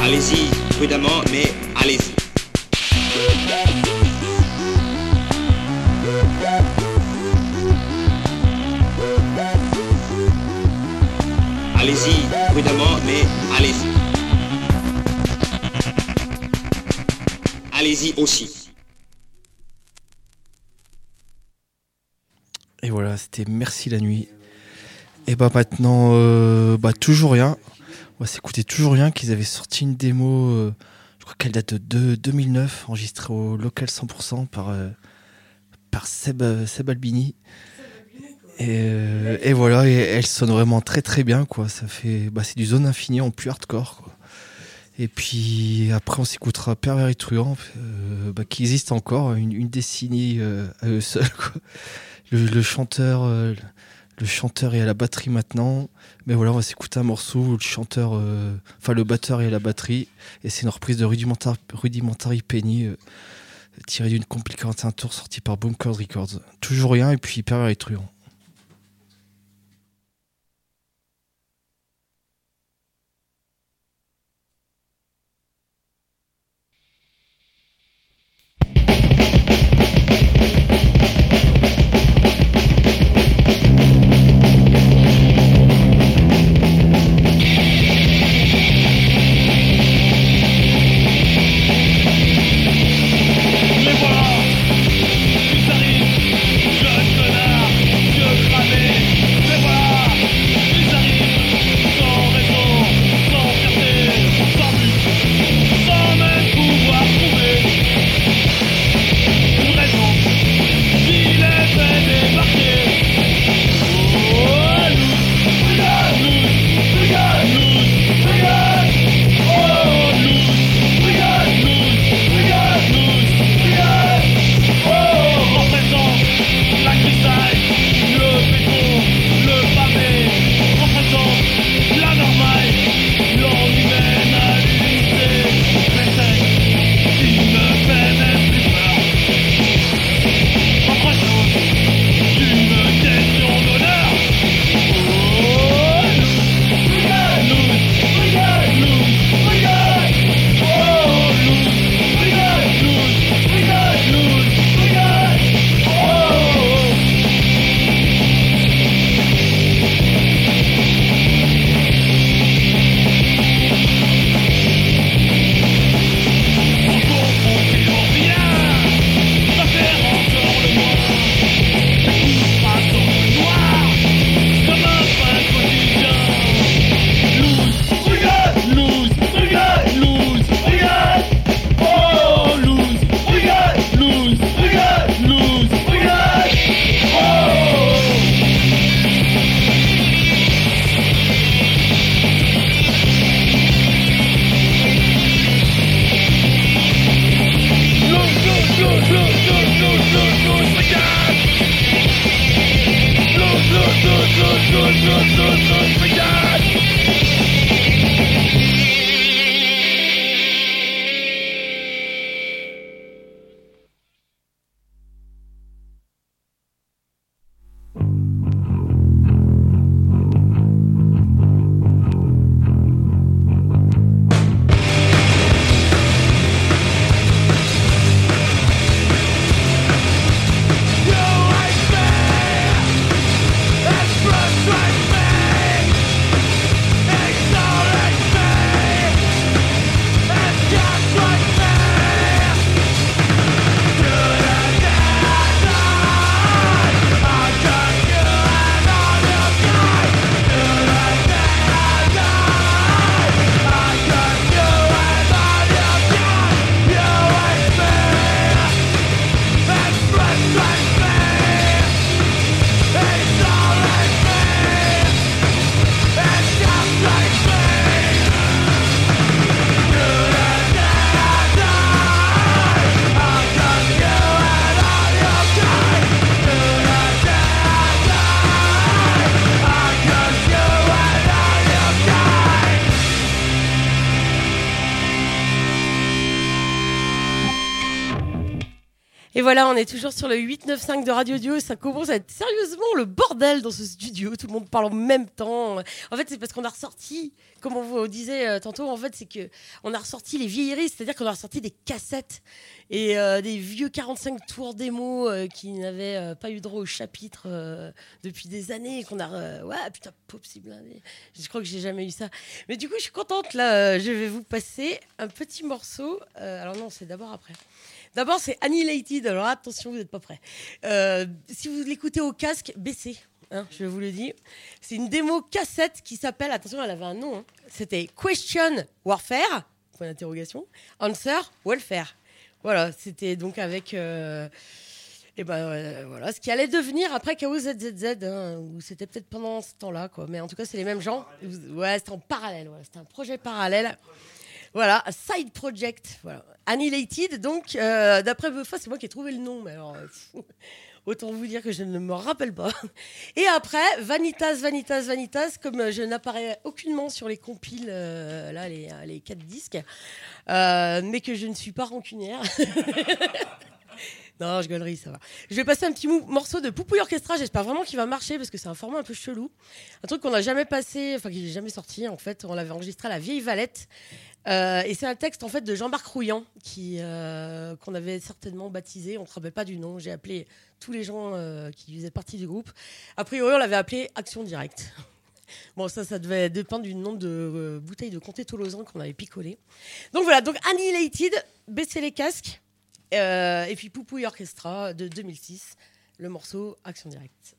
Allez-y prudemment, mais Merci la nuit. Et bah maintenant, euh, bah toujours rien. On va s'écouter toujours rien qu'ils avaient sorti une démo, euh, je crois qu'elle date de 2009, enregistrée au local 100% par, euh, par Seb, Seb Albini. Et, voilà, et elle sonne vraiment très très bien quoi. Ça fait, bah, c'est du zone infinie en plus hardcore quoi. Et puis après on s'écoutera Pervers et Truand, bah, qui existe encore une, une décennie à eux seuls quoi. Le, chanteur, euh, le chanteur est à la batterie maintenant. Mais voilà, on va s'écouter un morceau où le chanteur, euh, enfin le batteur est à la batterie, et c'est une reprise de Rudimentar- Rudimentary Penny, euh, tirée d'une compliquée un tour sortie par Bunkers Records. Toujours rien, et puis Pervers et Truand. Voilà, on est toujours sur le 895 de Radio Dio. Ça commence à être sérieusement le bordel dans ce studio. Tout le monde parle en même temps. En fait, c'est parce qu'on a ressorti, comme on vous disait euh, tantôt, en fait, c'est que on a ressorti les vieilleries, c'est-à-dire qu'on a ressorti des cassettes et euh, des vieux 45 tours démo euh, qui n'avaient pas eu droit au chapitre depuis des années qu'on a. ouais, putain, possible. Je crois que j'ai jamais eu ça. Mais du coup, je suis contente là. je vais vous passer un petit morceau. Alors non, c'est d'abord après. D'abord, c'est Annihilated. Alors attention, vous n'êtes pas prêts. Euh, si vous l'écoutez au casque, baissez. hein, je vous le dis. C'est une démo cassette qui s'appelle, attention, elle avait un nom. hein. C'était Question Warfare, point d'interrogation, Answer Welfare. Voilà, c'était donc avec. euh, et ben euh, voilà, ce qui allait devenir après Chaos ZZZ, hein, ou c'était peut-être pendant ce temps-là. Mais en tout cas, c'est les mêmes gens. Ouais, c'était en parallèle, voilà, c'était un projet parallèle. Voilà, side project. Annihilated, donc, euh, d'après Buffa, c'est moi qui ai trouvé le nom, mais alors, euh, autant vous dire que je ne me rappelle pas. Et après, Vanitas, Vanitas, Vanitas, comme je n'apparais aucunement sur les compiles, euh, là, les, quatre disques, mais que je ne suis pas rancunière. Non, je gueulerie, ça va. Je vais passer un petit morceau de Poupouille Orchestra. J'espère vraiment qu'il va marcher parce que c'est un format un peu chelou. Un truc qu'on n'a jamais passé, enfin qui n'est jamais sorti en fait. On l'avait enregistré à la Vieille Valette. Euh, et c'est un texte en fait de Jean-Marc Rouillant qui euh, qu'on avait certainement baptisé. On ne se rappelle pas du nom. J'ai appelé tous les gens euh, qui faisaient partie du groupe. A priori, on l'avait appelé Action Directe. Bon, ça, ça devait dépendre du nombre de bouteilles de comté tolosan qu'on avait picolé. Donc voilà, donc Annihilated, baissez les casques. Et puis Poupouille Orchestra de 2006, le morceau Action Directe.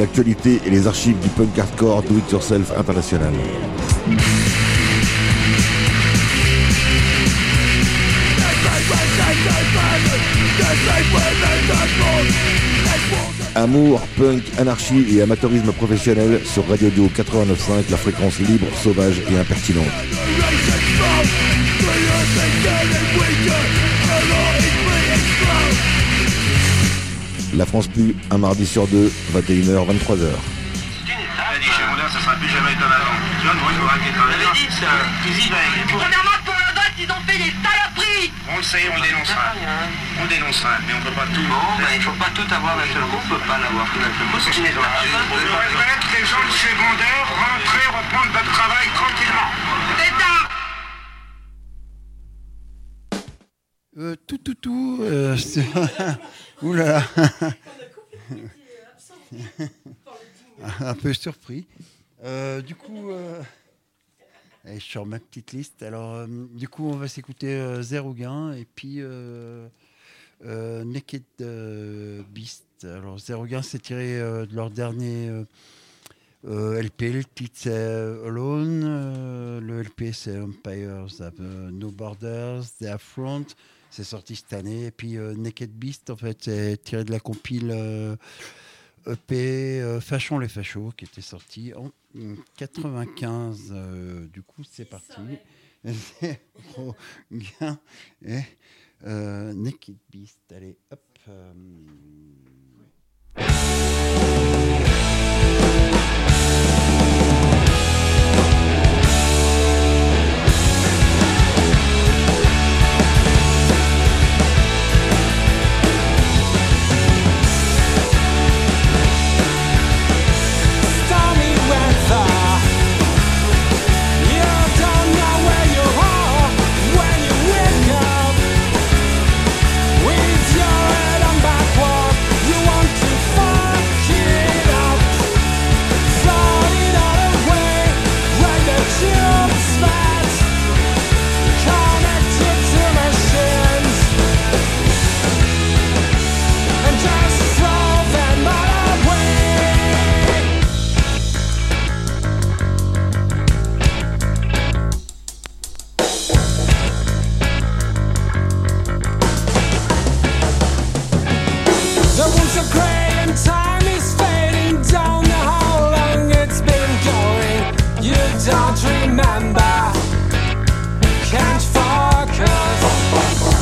L'actualité et les archives du punk hardcore do it yourself international. Amour, punk, anarchie et amateurisme professionnel sur Radio Dio 89.5, la fréquence libre, sauvage et impertinente. La France Plus, un mardi sur deux, 21h, 23h. ça sera plus jamais comme avant. Tu vois, moi, je vous inquiète pas. J'avais dit ça. Premièrement, pour le vote, ils ont fait des saloperies On le sait, on le dénoncera. On le dénoncera, mais on peut pas tout. Bon, ben, il faut pas tout avoir d'un seul coup, on peut pas l'avoir tout d'un seul coup. C'est une mettre les gens de secondaire, rentrer, reprendre votre travail tranquillement. Un peu surpris. Euh, du coup, euh, je sors ma petite liste. Alors, euh, du coup, on va s'écouter Zéro Gain et puis Naked Beast. Alors, Zéro Gain, c'est tiré de leur dernier LP. Le titre, c'est Alone. Le LP, c'est Empires No Borders, The Affront. C'est sorti cette année. Et puis euh, Naked Beast, en fait, c'est tiré de la compile euh, EP euh, Fachons les Fachos, qui était sorti en mm, 95. Euh, du coup, c'est parti. Zéro gain et euh, Naked Beast. Allez, hop. Wounds grey and time is fading down the how long it's been going. You don't remember, can't focus.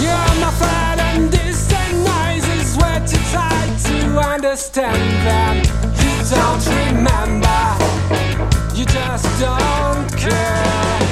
You're my friend and distant noises were too tight to understand them. You don't remember, you just don't care.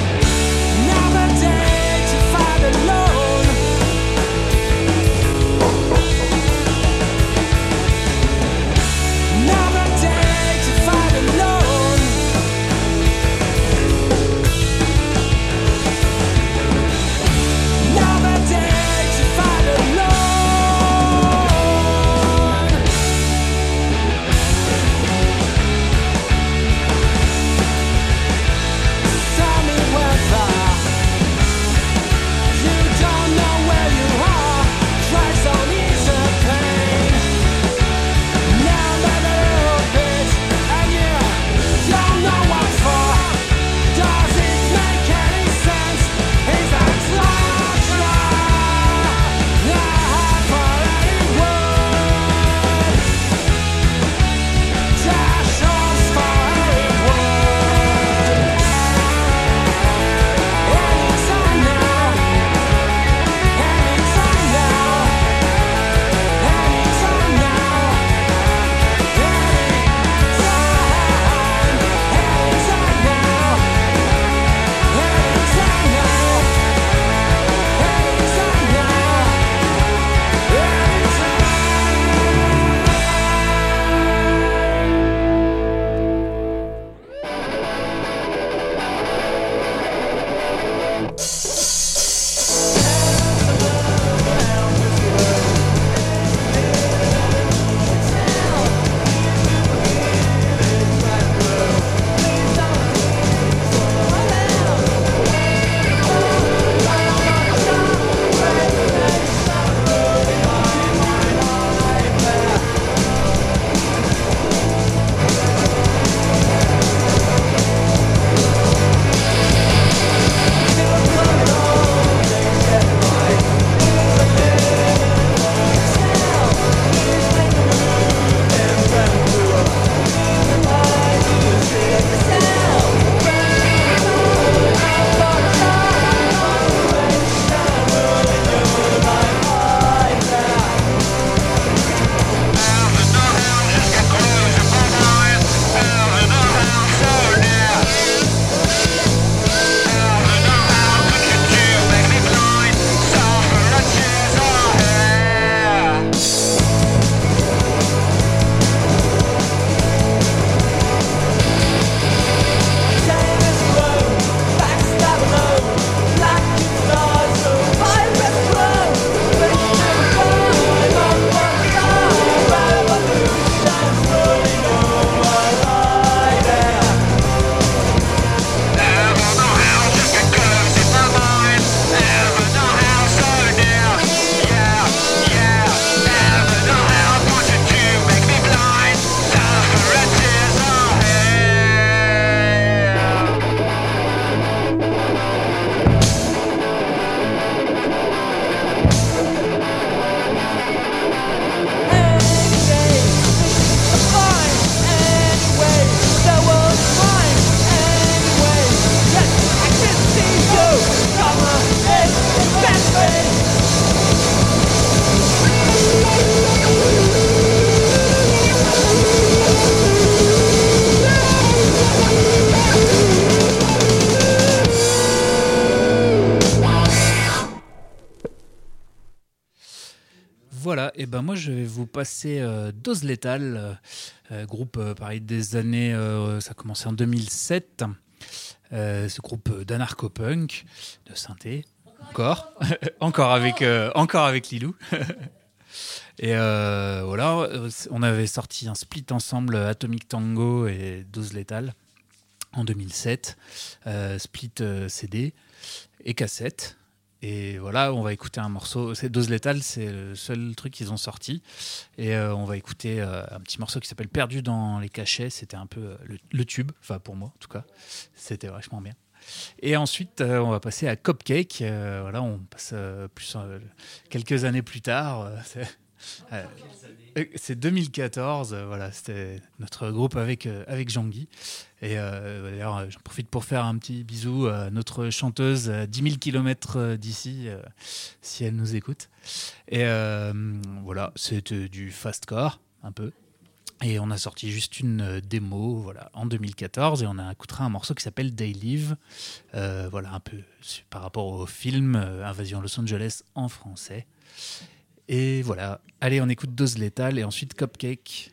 Moi, je vais vous passer euh, Dose Létale, euh, euh, groupe pareil des années. ça a commencé en 2007. Euh, ce groupe d'anarcho-punk, de synthé, encore, encore avec, encore avec Lilou. et voilà, on avait sorti un split ensemble, Atomic Tango et Dose Létale, en 2007. Euh, split CD et cassette. Et voilà, on va écouter un morceau. C'est Dose Létale, c'est le seul truc qu'ils ont sorti. Et euh, on va écouter euh, un petit morceau qui s'appelle Perdu dans les cachets. C'était un peu euh, le, le tube, enfin pour moi en tout cas. C'était vachement bien. Et ensuite, on va passer à Cupcake. Voilà, on passe plus quelques années plus tard. c'est- euh, euh, c'est 2014, euh, voilà, c'était notre groupe avec, avec Jean-Guy. Et euh, d'ailleurs, j'en profite pour faire un petit bisou à notre chanteuse à 10 000 km d'ici, euh, si elle nous écoute. Et euh, voilà, c'était du fastcore, un peu. Et on a sorti juste une démo voilà, en 2014 et on a écouté un morceau qui s'appelle Day Live. Voilà, un peu par rapport au film Invasion Los Angeles en français. Et voilà, allez, on écoute Dose Létale et ensuite Cupcake.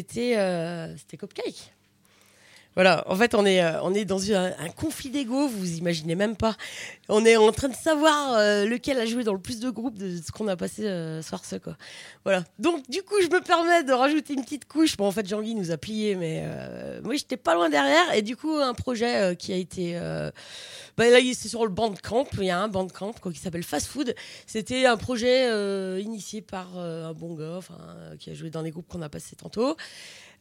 C'était euh, c'était Cupcake. Voilà, en fait, on est, euh, on est dans un, conflit d'ego, vous vous imaginez même pas. On est en train de savoir euh, lequel a joué dans le plus de groupes de ce qu'on a passé euh, soir, ce quoi. Voilà. Donc, du coup, je me permets de rajouter une petite couche. Bon, en fait, Jean-Guy nous a plié, mais euh, moi, j'étais pas loin derrière. Et du coup, un projet euh, qui a été. bah, là, c'est sur le Bandcamp. Il y a un Bandcamp quoi, qui s'appelle Fast Food. C'était un projet initié par un bon gars qui a joué dans les groupes qu'on a passés tantôt.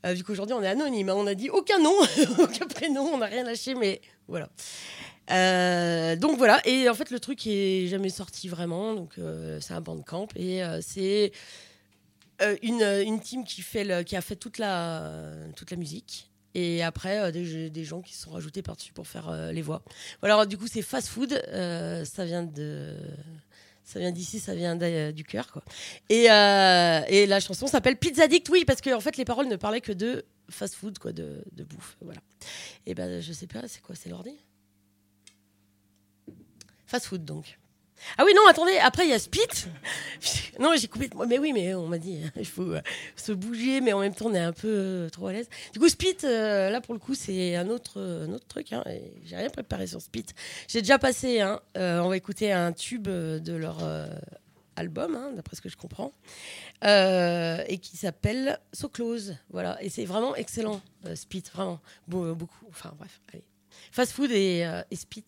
Euh, vu qu'aujourd'hui on est anonyme, hein, on a dit aucun nom, aucun prénom, on n'a rien lâché, mais voilà. Euh, donc voilà, et en fait le truc est jamais sorti vraiment, donc euh, c'est un bandcamp et euh, c'est une, une team qui, fait qui a fait toute la, toute la musique. Et après, des, gens qui se sont rajoutés par-dessus pour faire les voix. Voilà, alors, du coup, c'est fast food. ça vient de. Ça vient d'ici, ça vient d'a- du cœur, quoi. Et, euh, et la chanson s'appelle Pizza Addict, oui, parce que fait, les paroles ne parlaient que de fast food, quoi, de, de bouffe, voilà. Et ben, je sais pas, c'est quoi, c'est l'ordi? Fast food, donc. Ah oui, non, attendez, après, il y a Spit. non, j'ai coupé. Mais oui, mais on m'a dit, il faut euh, se bouger, mais en même temps, on est un peu euh, trop à l'aise. Du coup, Spit, euh, là, pour le coup, c'est un autre, un autre truc. Hein, j'ai rien préparé sur Spit. J'ai déjà passé, hein, on va écouter un tube de leur album, hein, d'après ce que je comprends, et qui s'appelle So Close. Voilà, et c'est vraiment excellent, Spit, vraiment. Beau- beaucoup. Enfin, bref, allez. Fast food et, et Spit.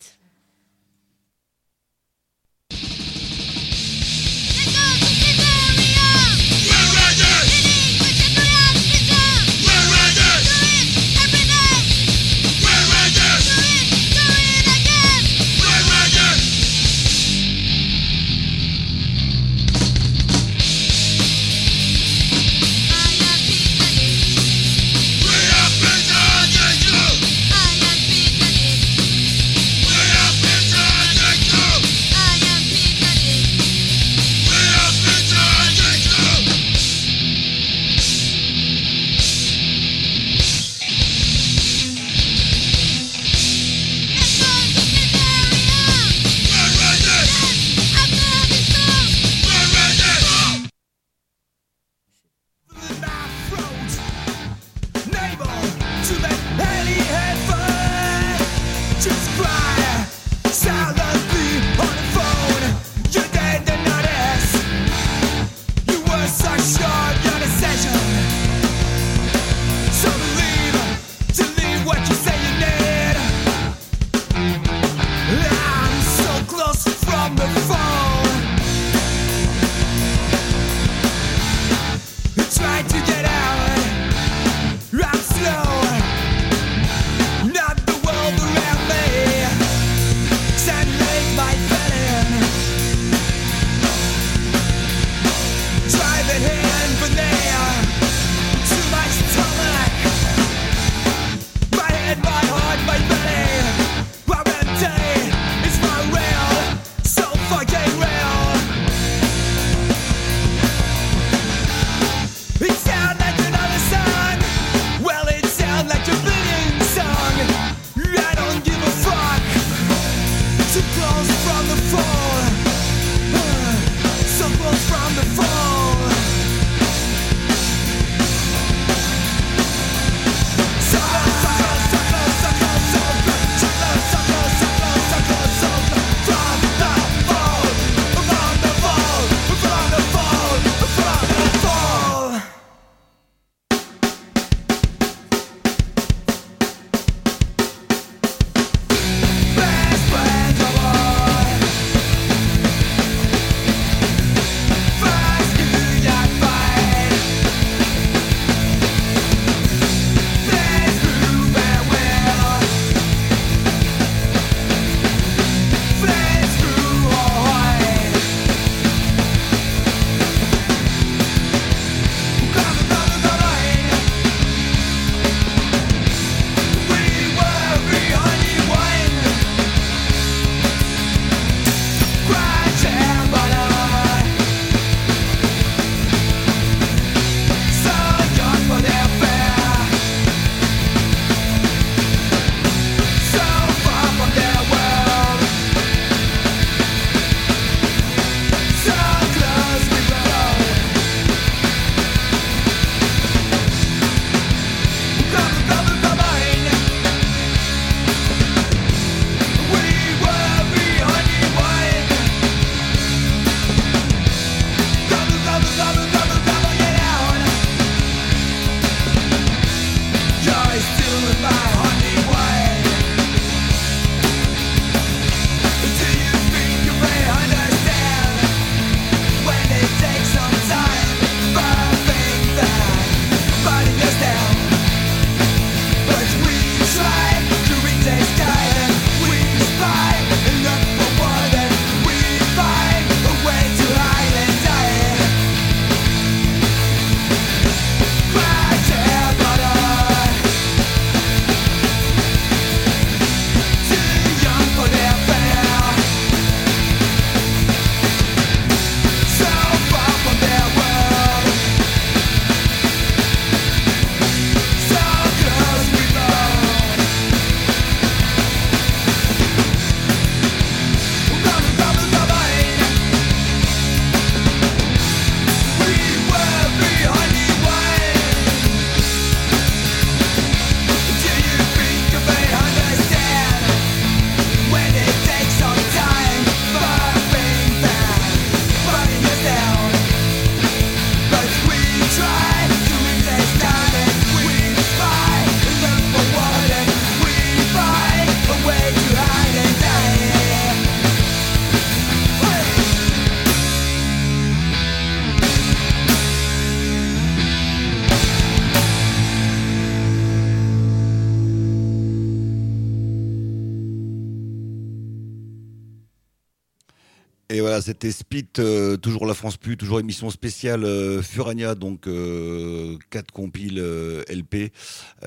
Spit, euh, toujours la France Plus, toujours émission spéciale euh, Furania, donc euh, 4 compiles euh, LP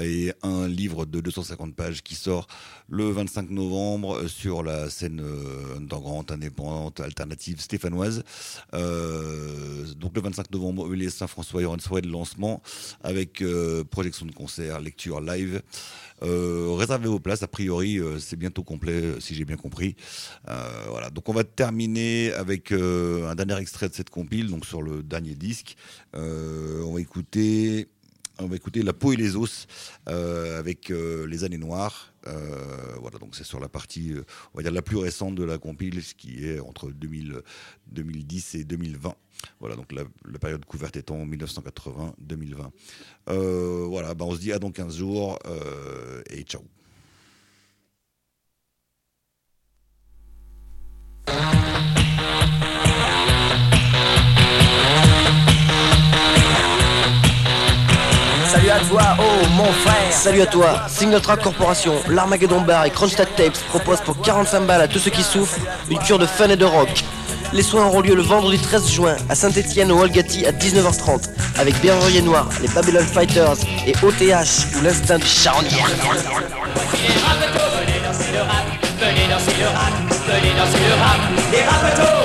et un livre de 250 pages qui sort le 25 novembre euh, sur la scène euh, underground, indépendante, alternative stéphanoise. Donc le 25 novembre, les Saint-François, il y aura soirée de lancement avec projection de concert, lecture live. Euh, réservez vos places, a priori euh, c'est bientôt complet euh, si j'ai bien compris. Voilà, donc on va terminer avec un dernier extrait de cette compile, donc sur le dernier disque. On va écouter, on va écouter La peau et les os avec les années noires. Voilà, donc c'est sur la partie, on va dire la plus récente de la compile, ce qui est entre 2000, 2010 et 2020. Voilà, donc la, la période couverte étant 1980-2020. Euh, voilà, bah on se dit à dans 15 jours euh, et ciao. Salut à toi, oh mon frère Salut à toi, Signotrack Corporation, l'Armageddon Bar et Kronstadt Tapes proposent pour 45 balles à tous ceux qui souffrent une cure de fun et de rock. Les soins auront lieu le vendredi 13 juin à Saint-Etienne au Walgati à 19h30 avec Berrurier Noir, les Babylon Fighters et OTH ou l'instinct du rapatos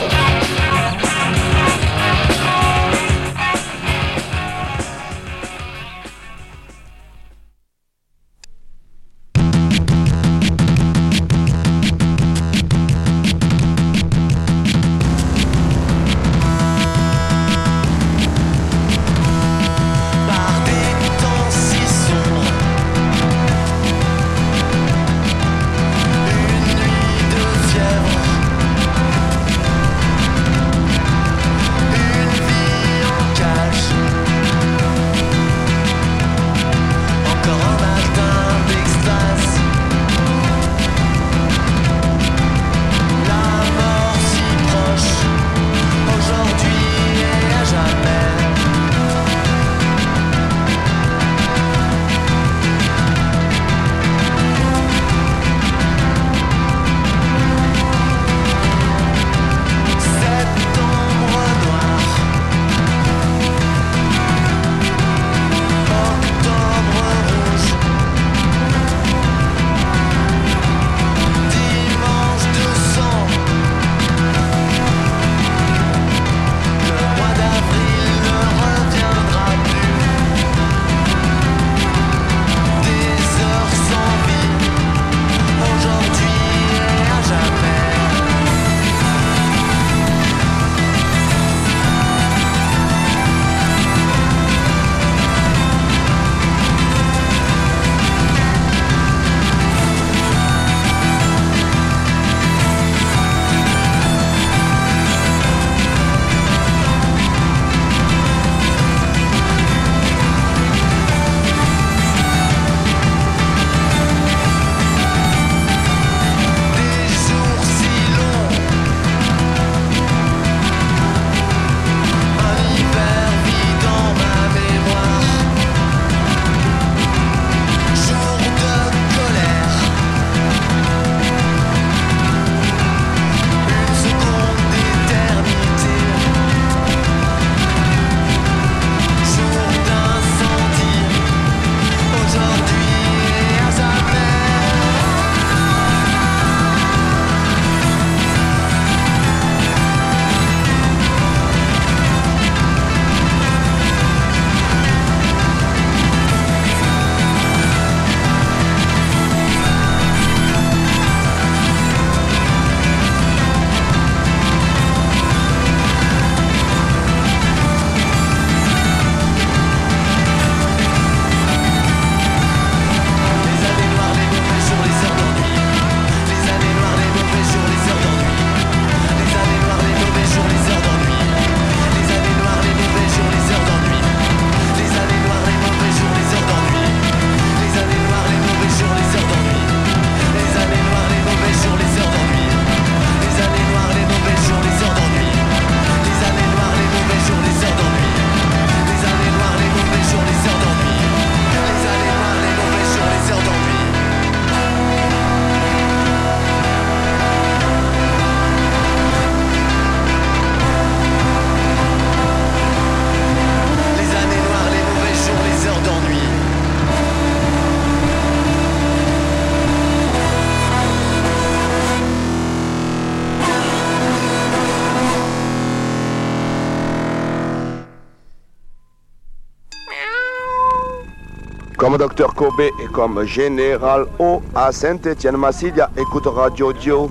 Comme Dr Kobe et comme Général O à Saint-Étienne-Massilia, écoute Radio Dio.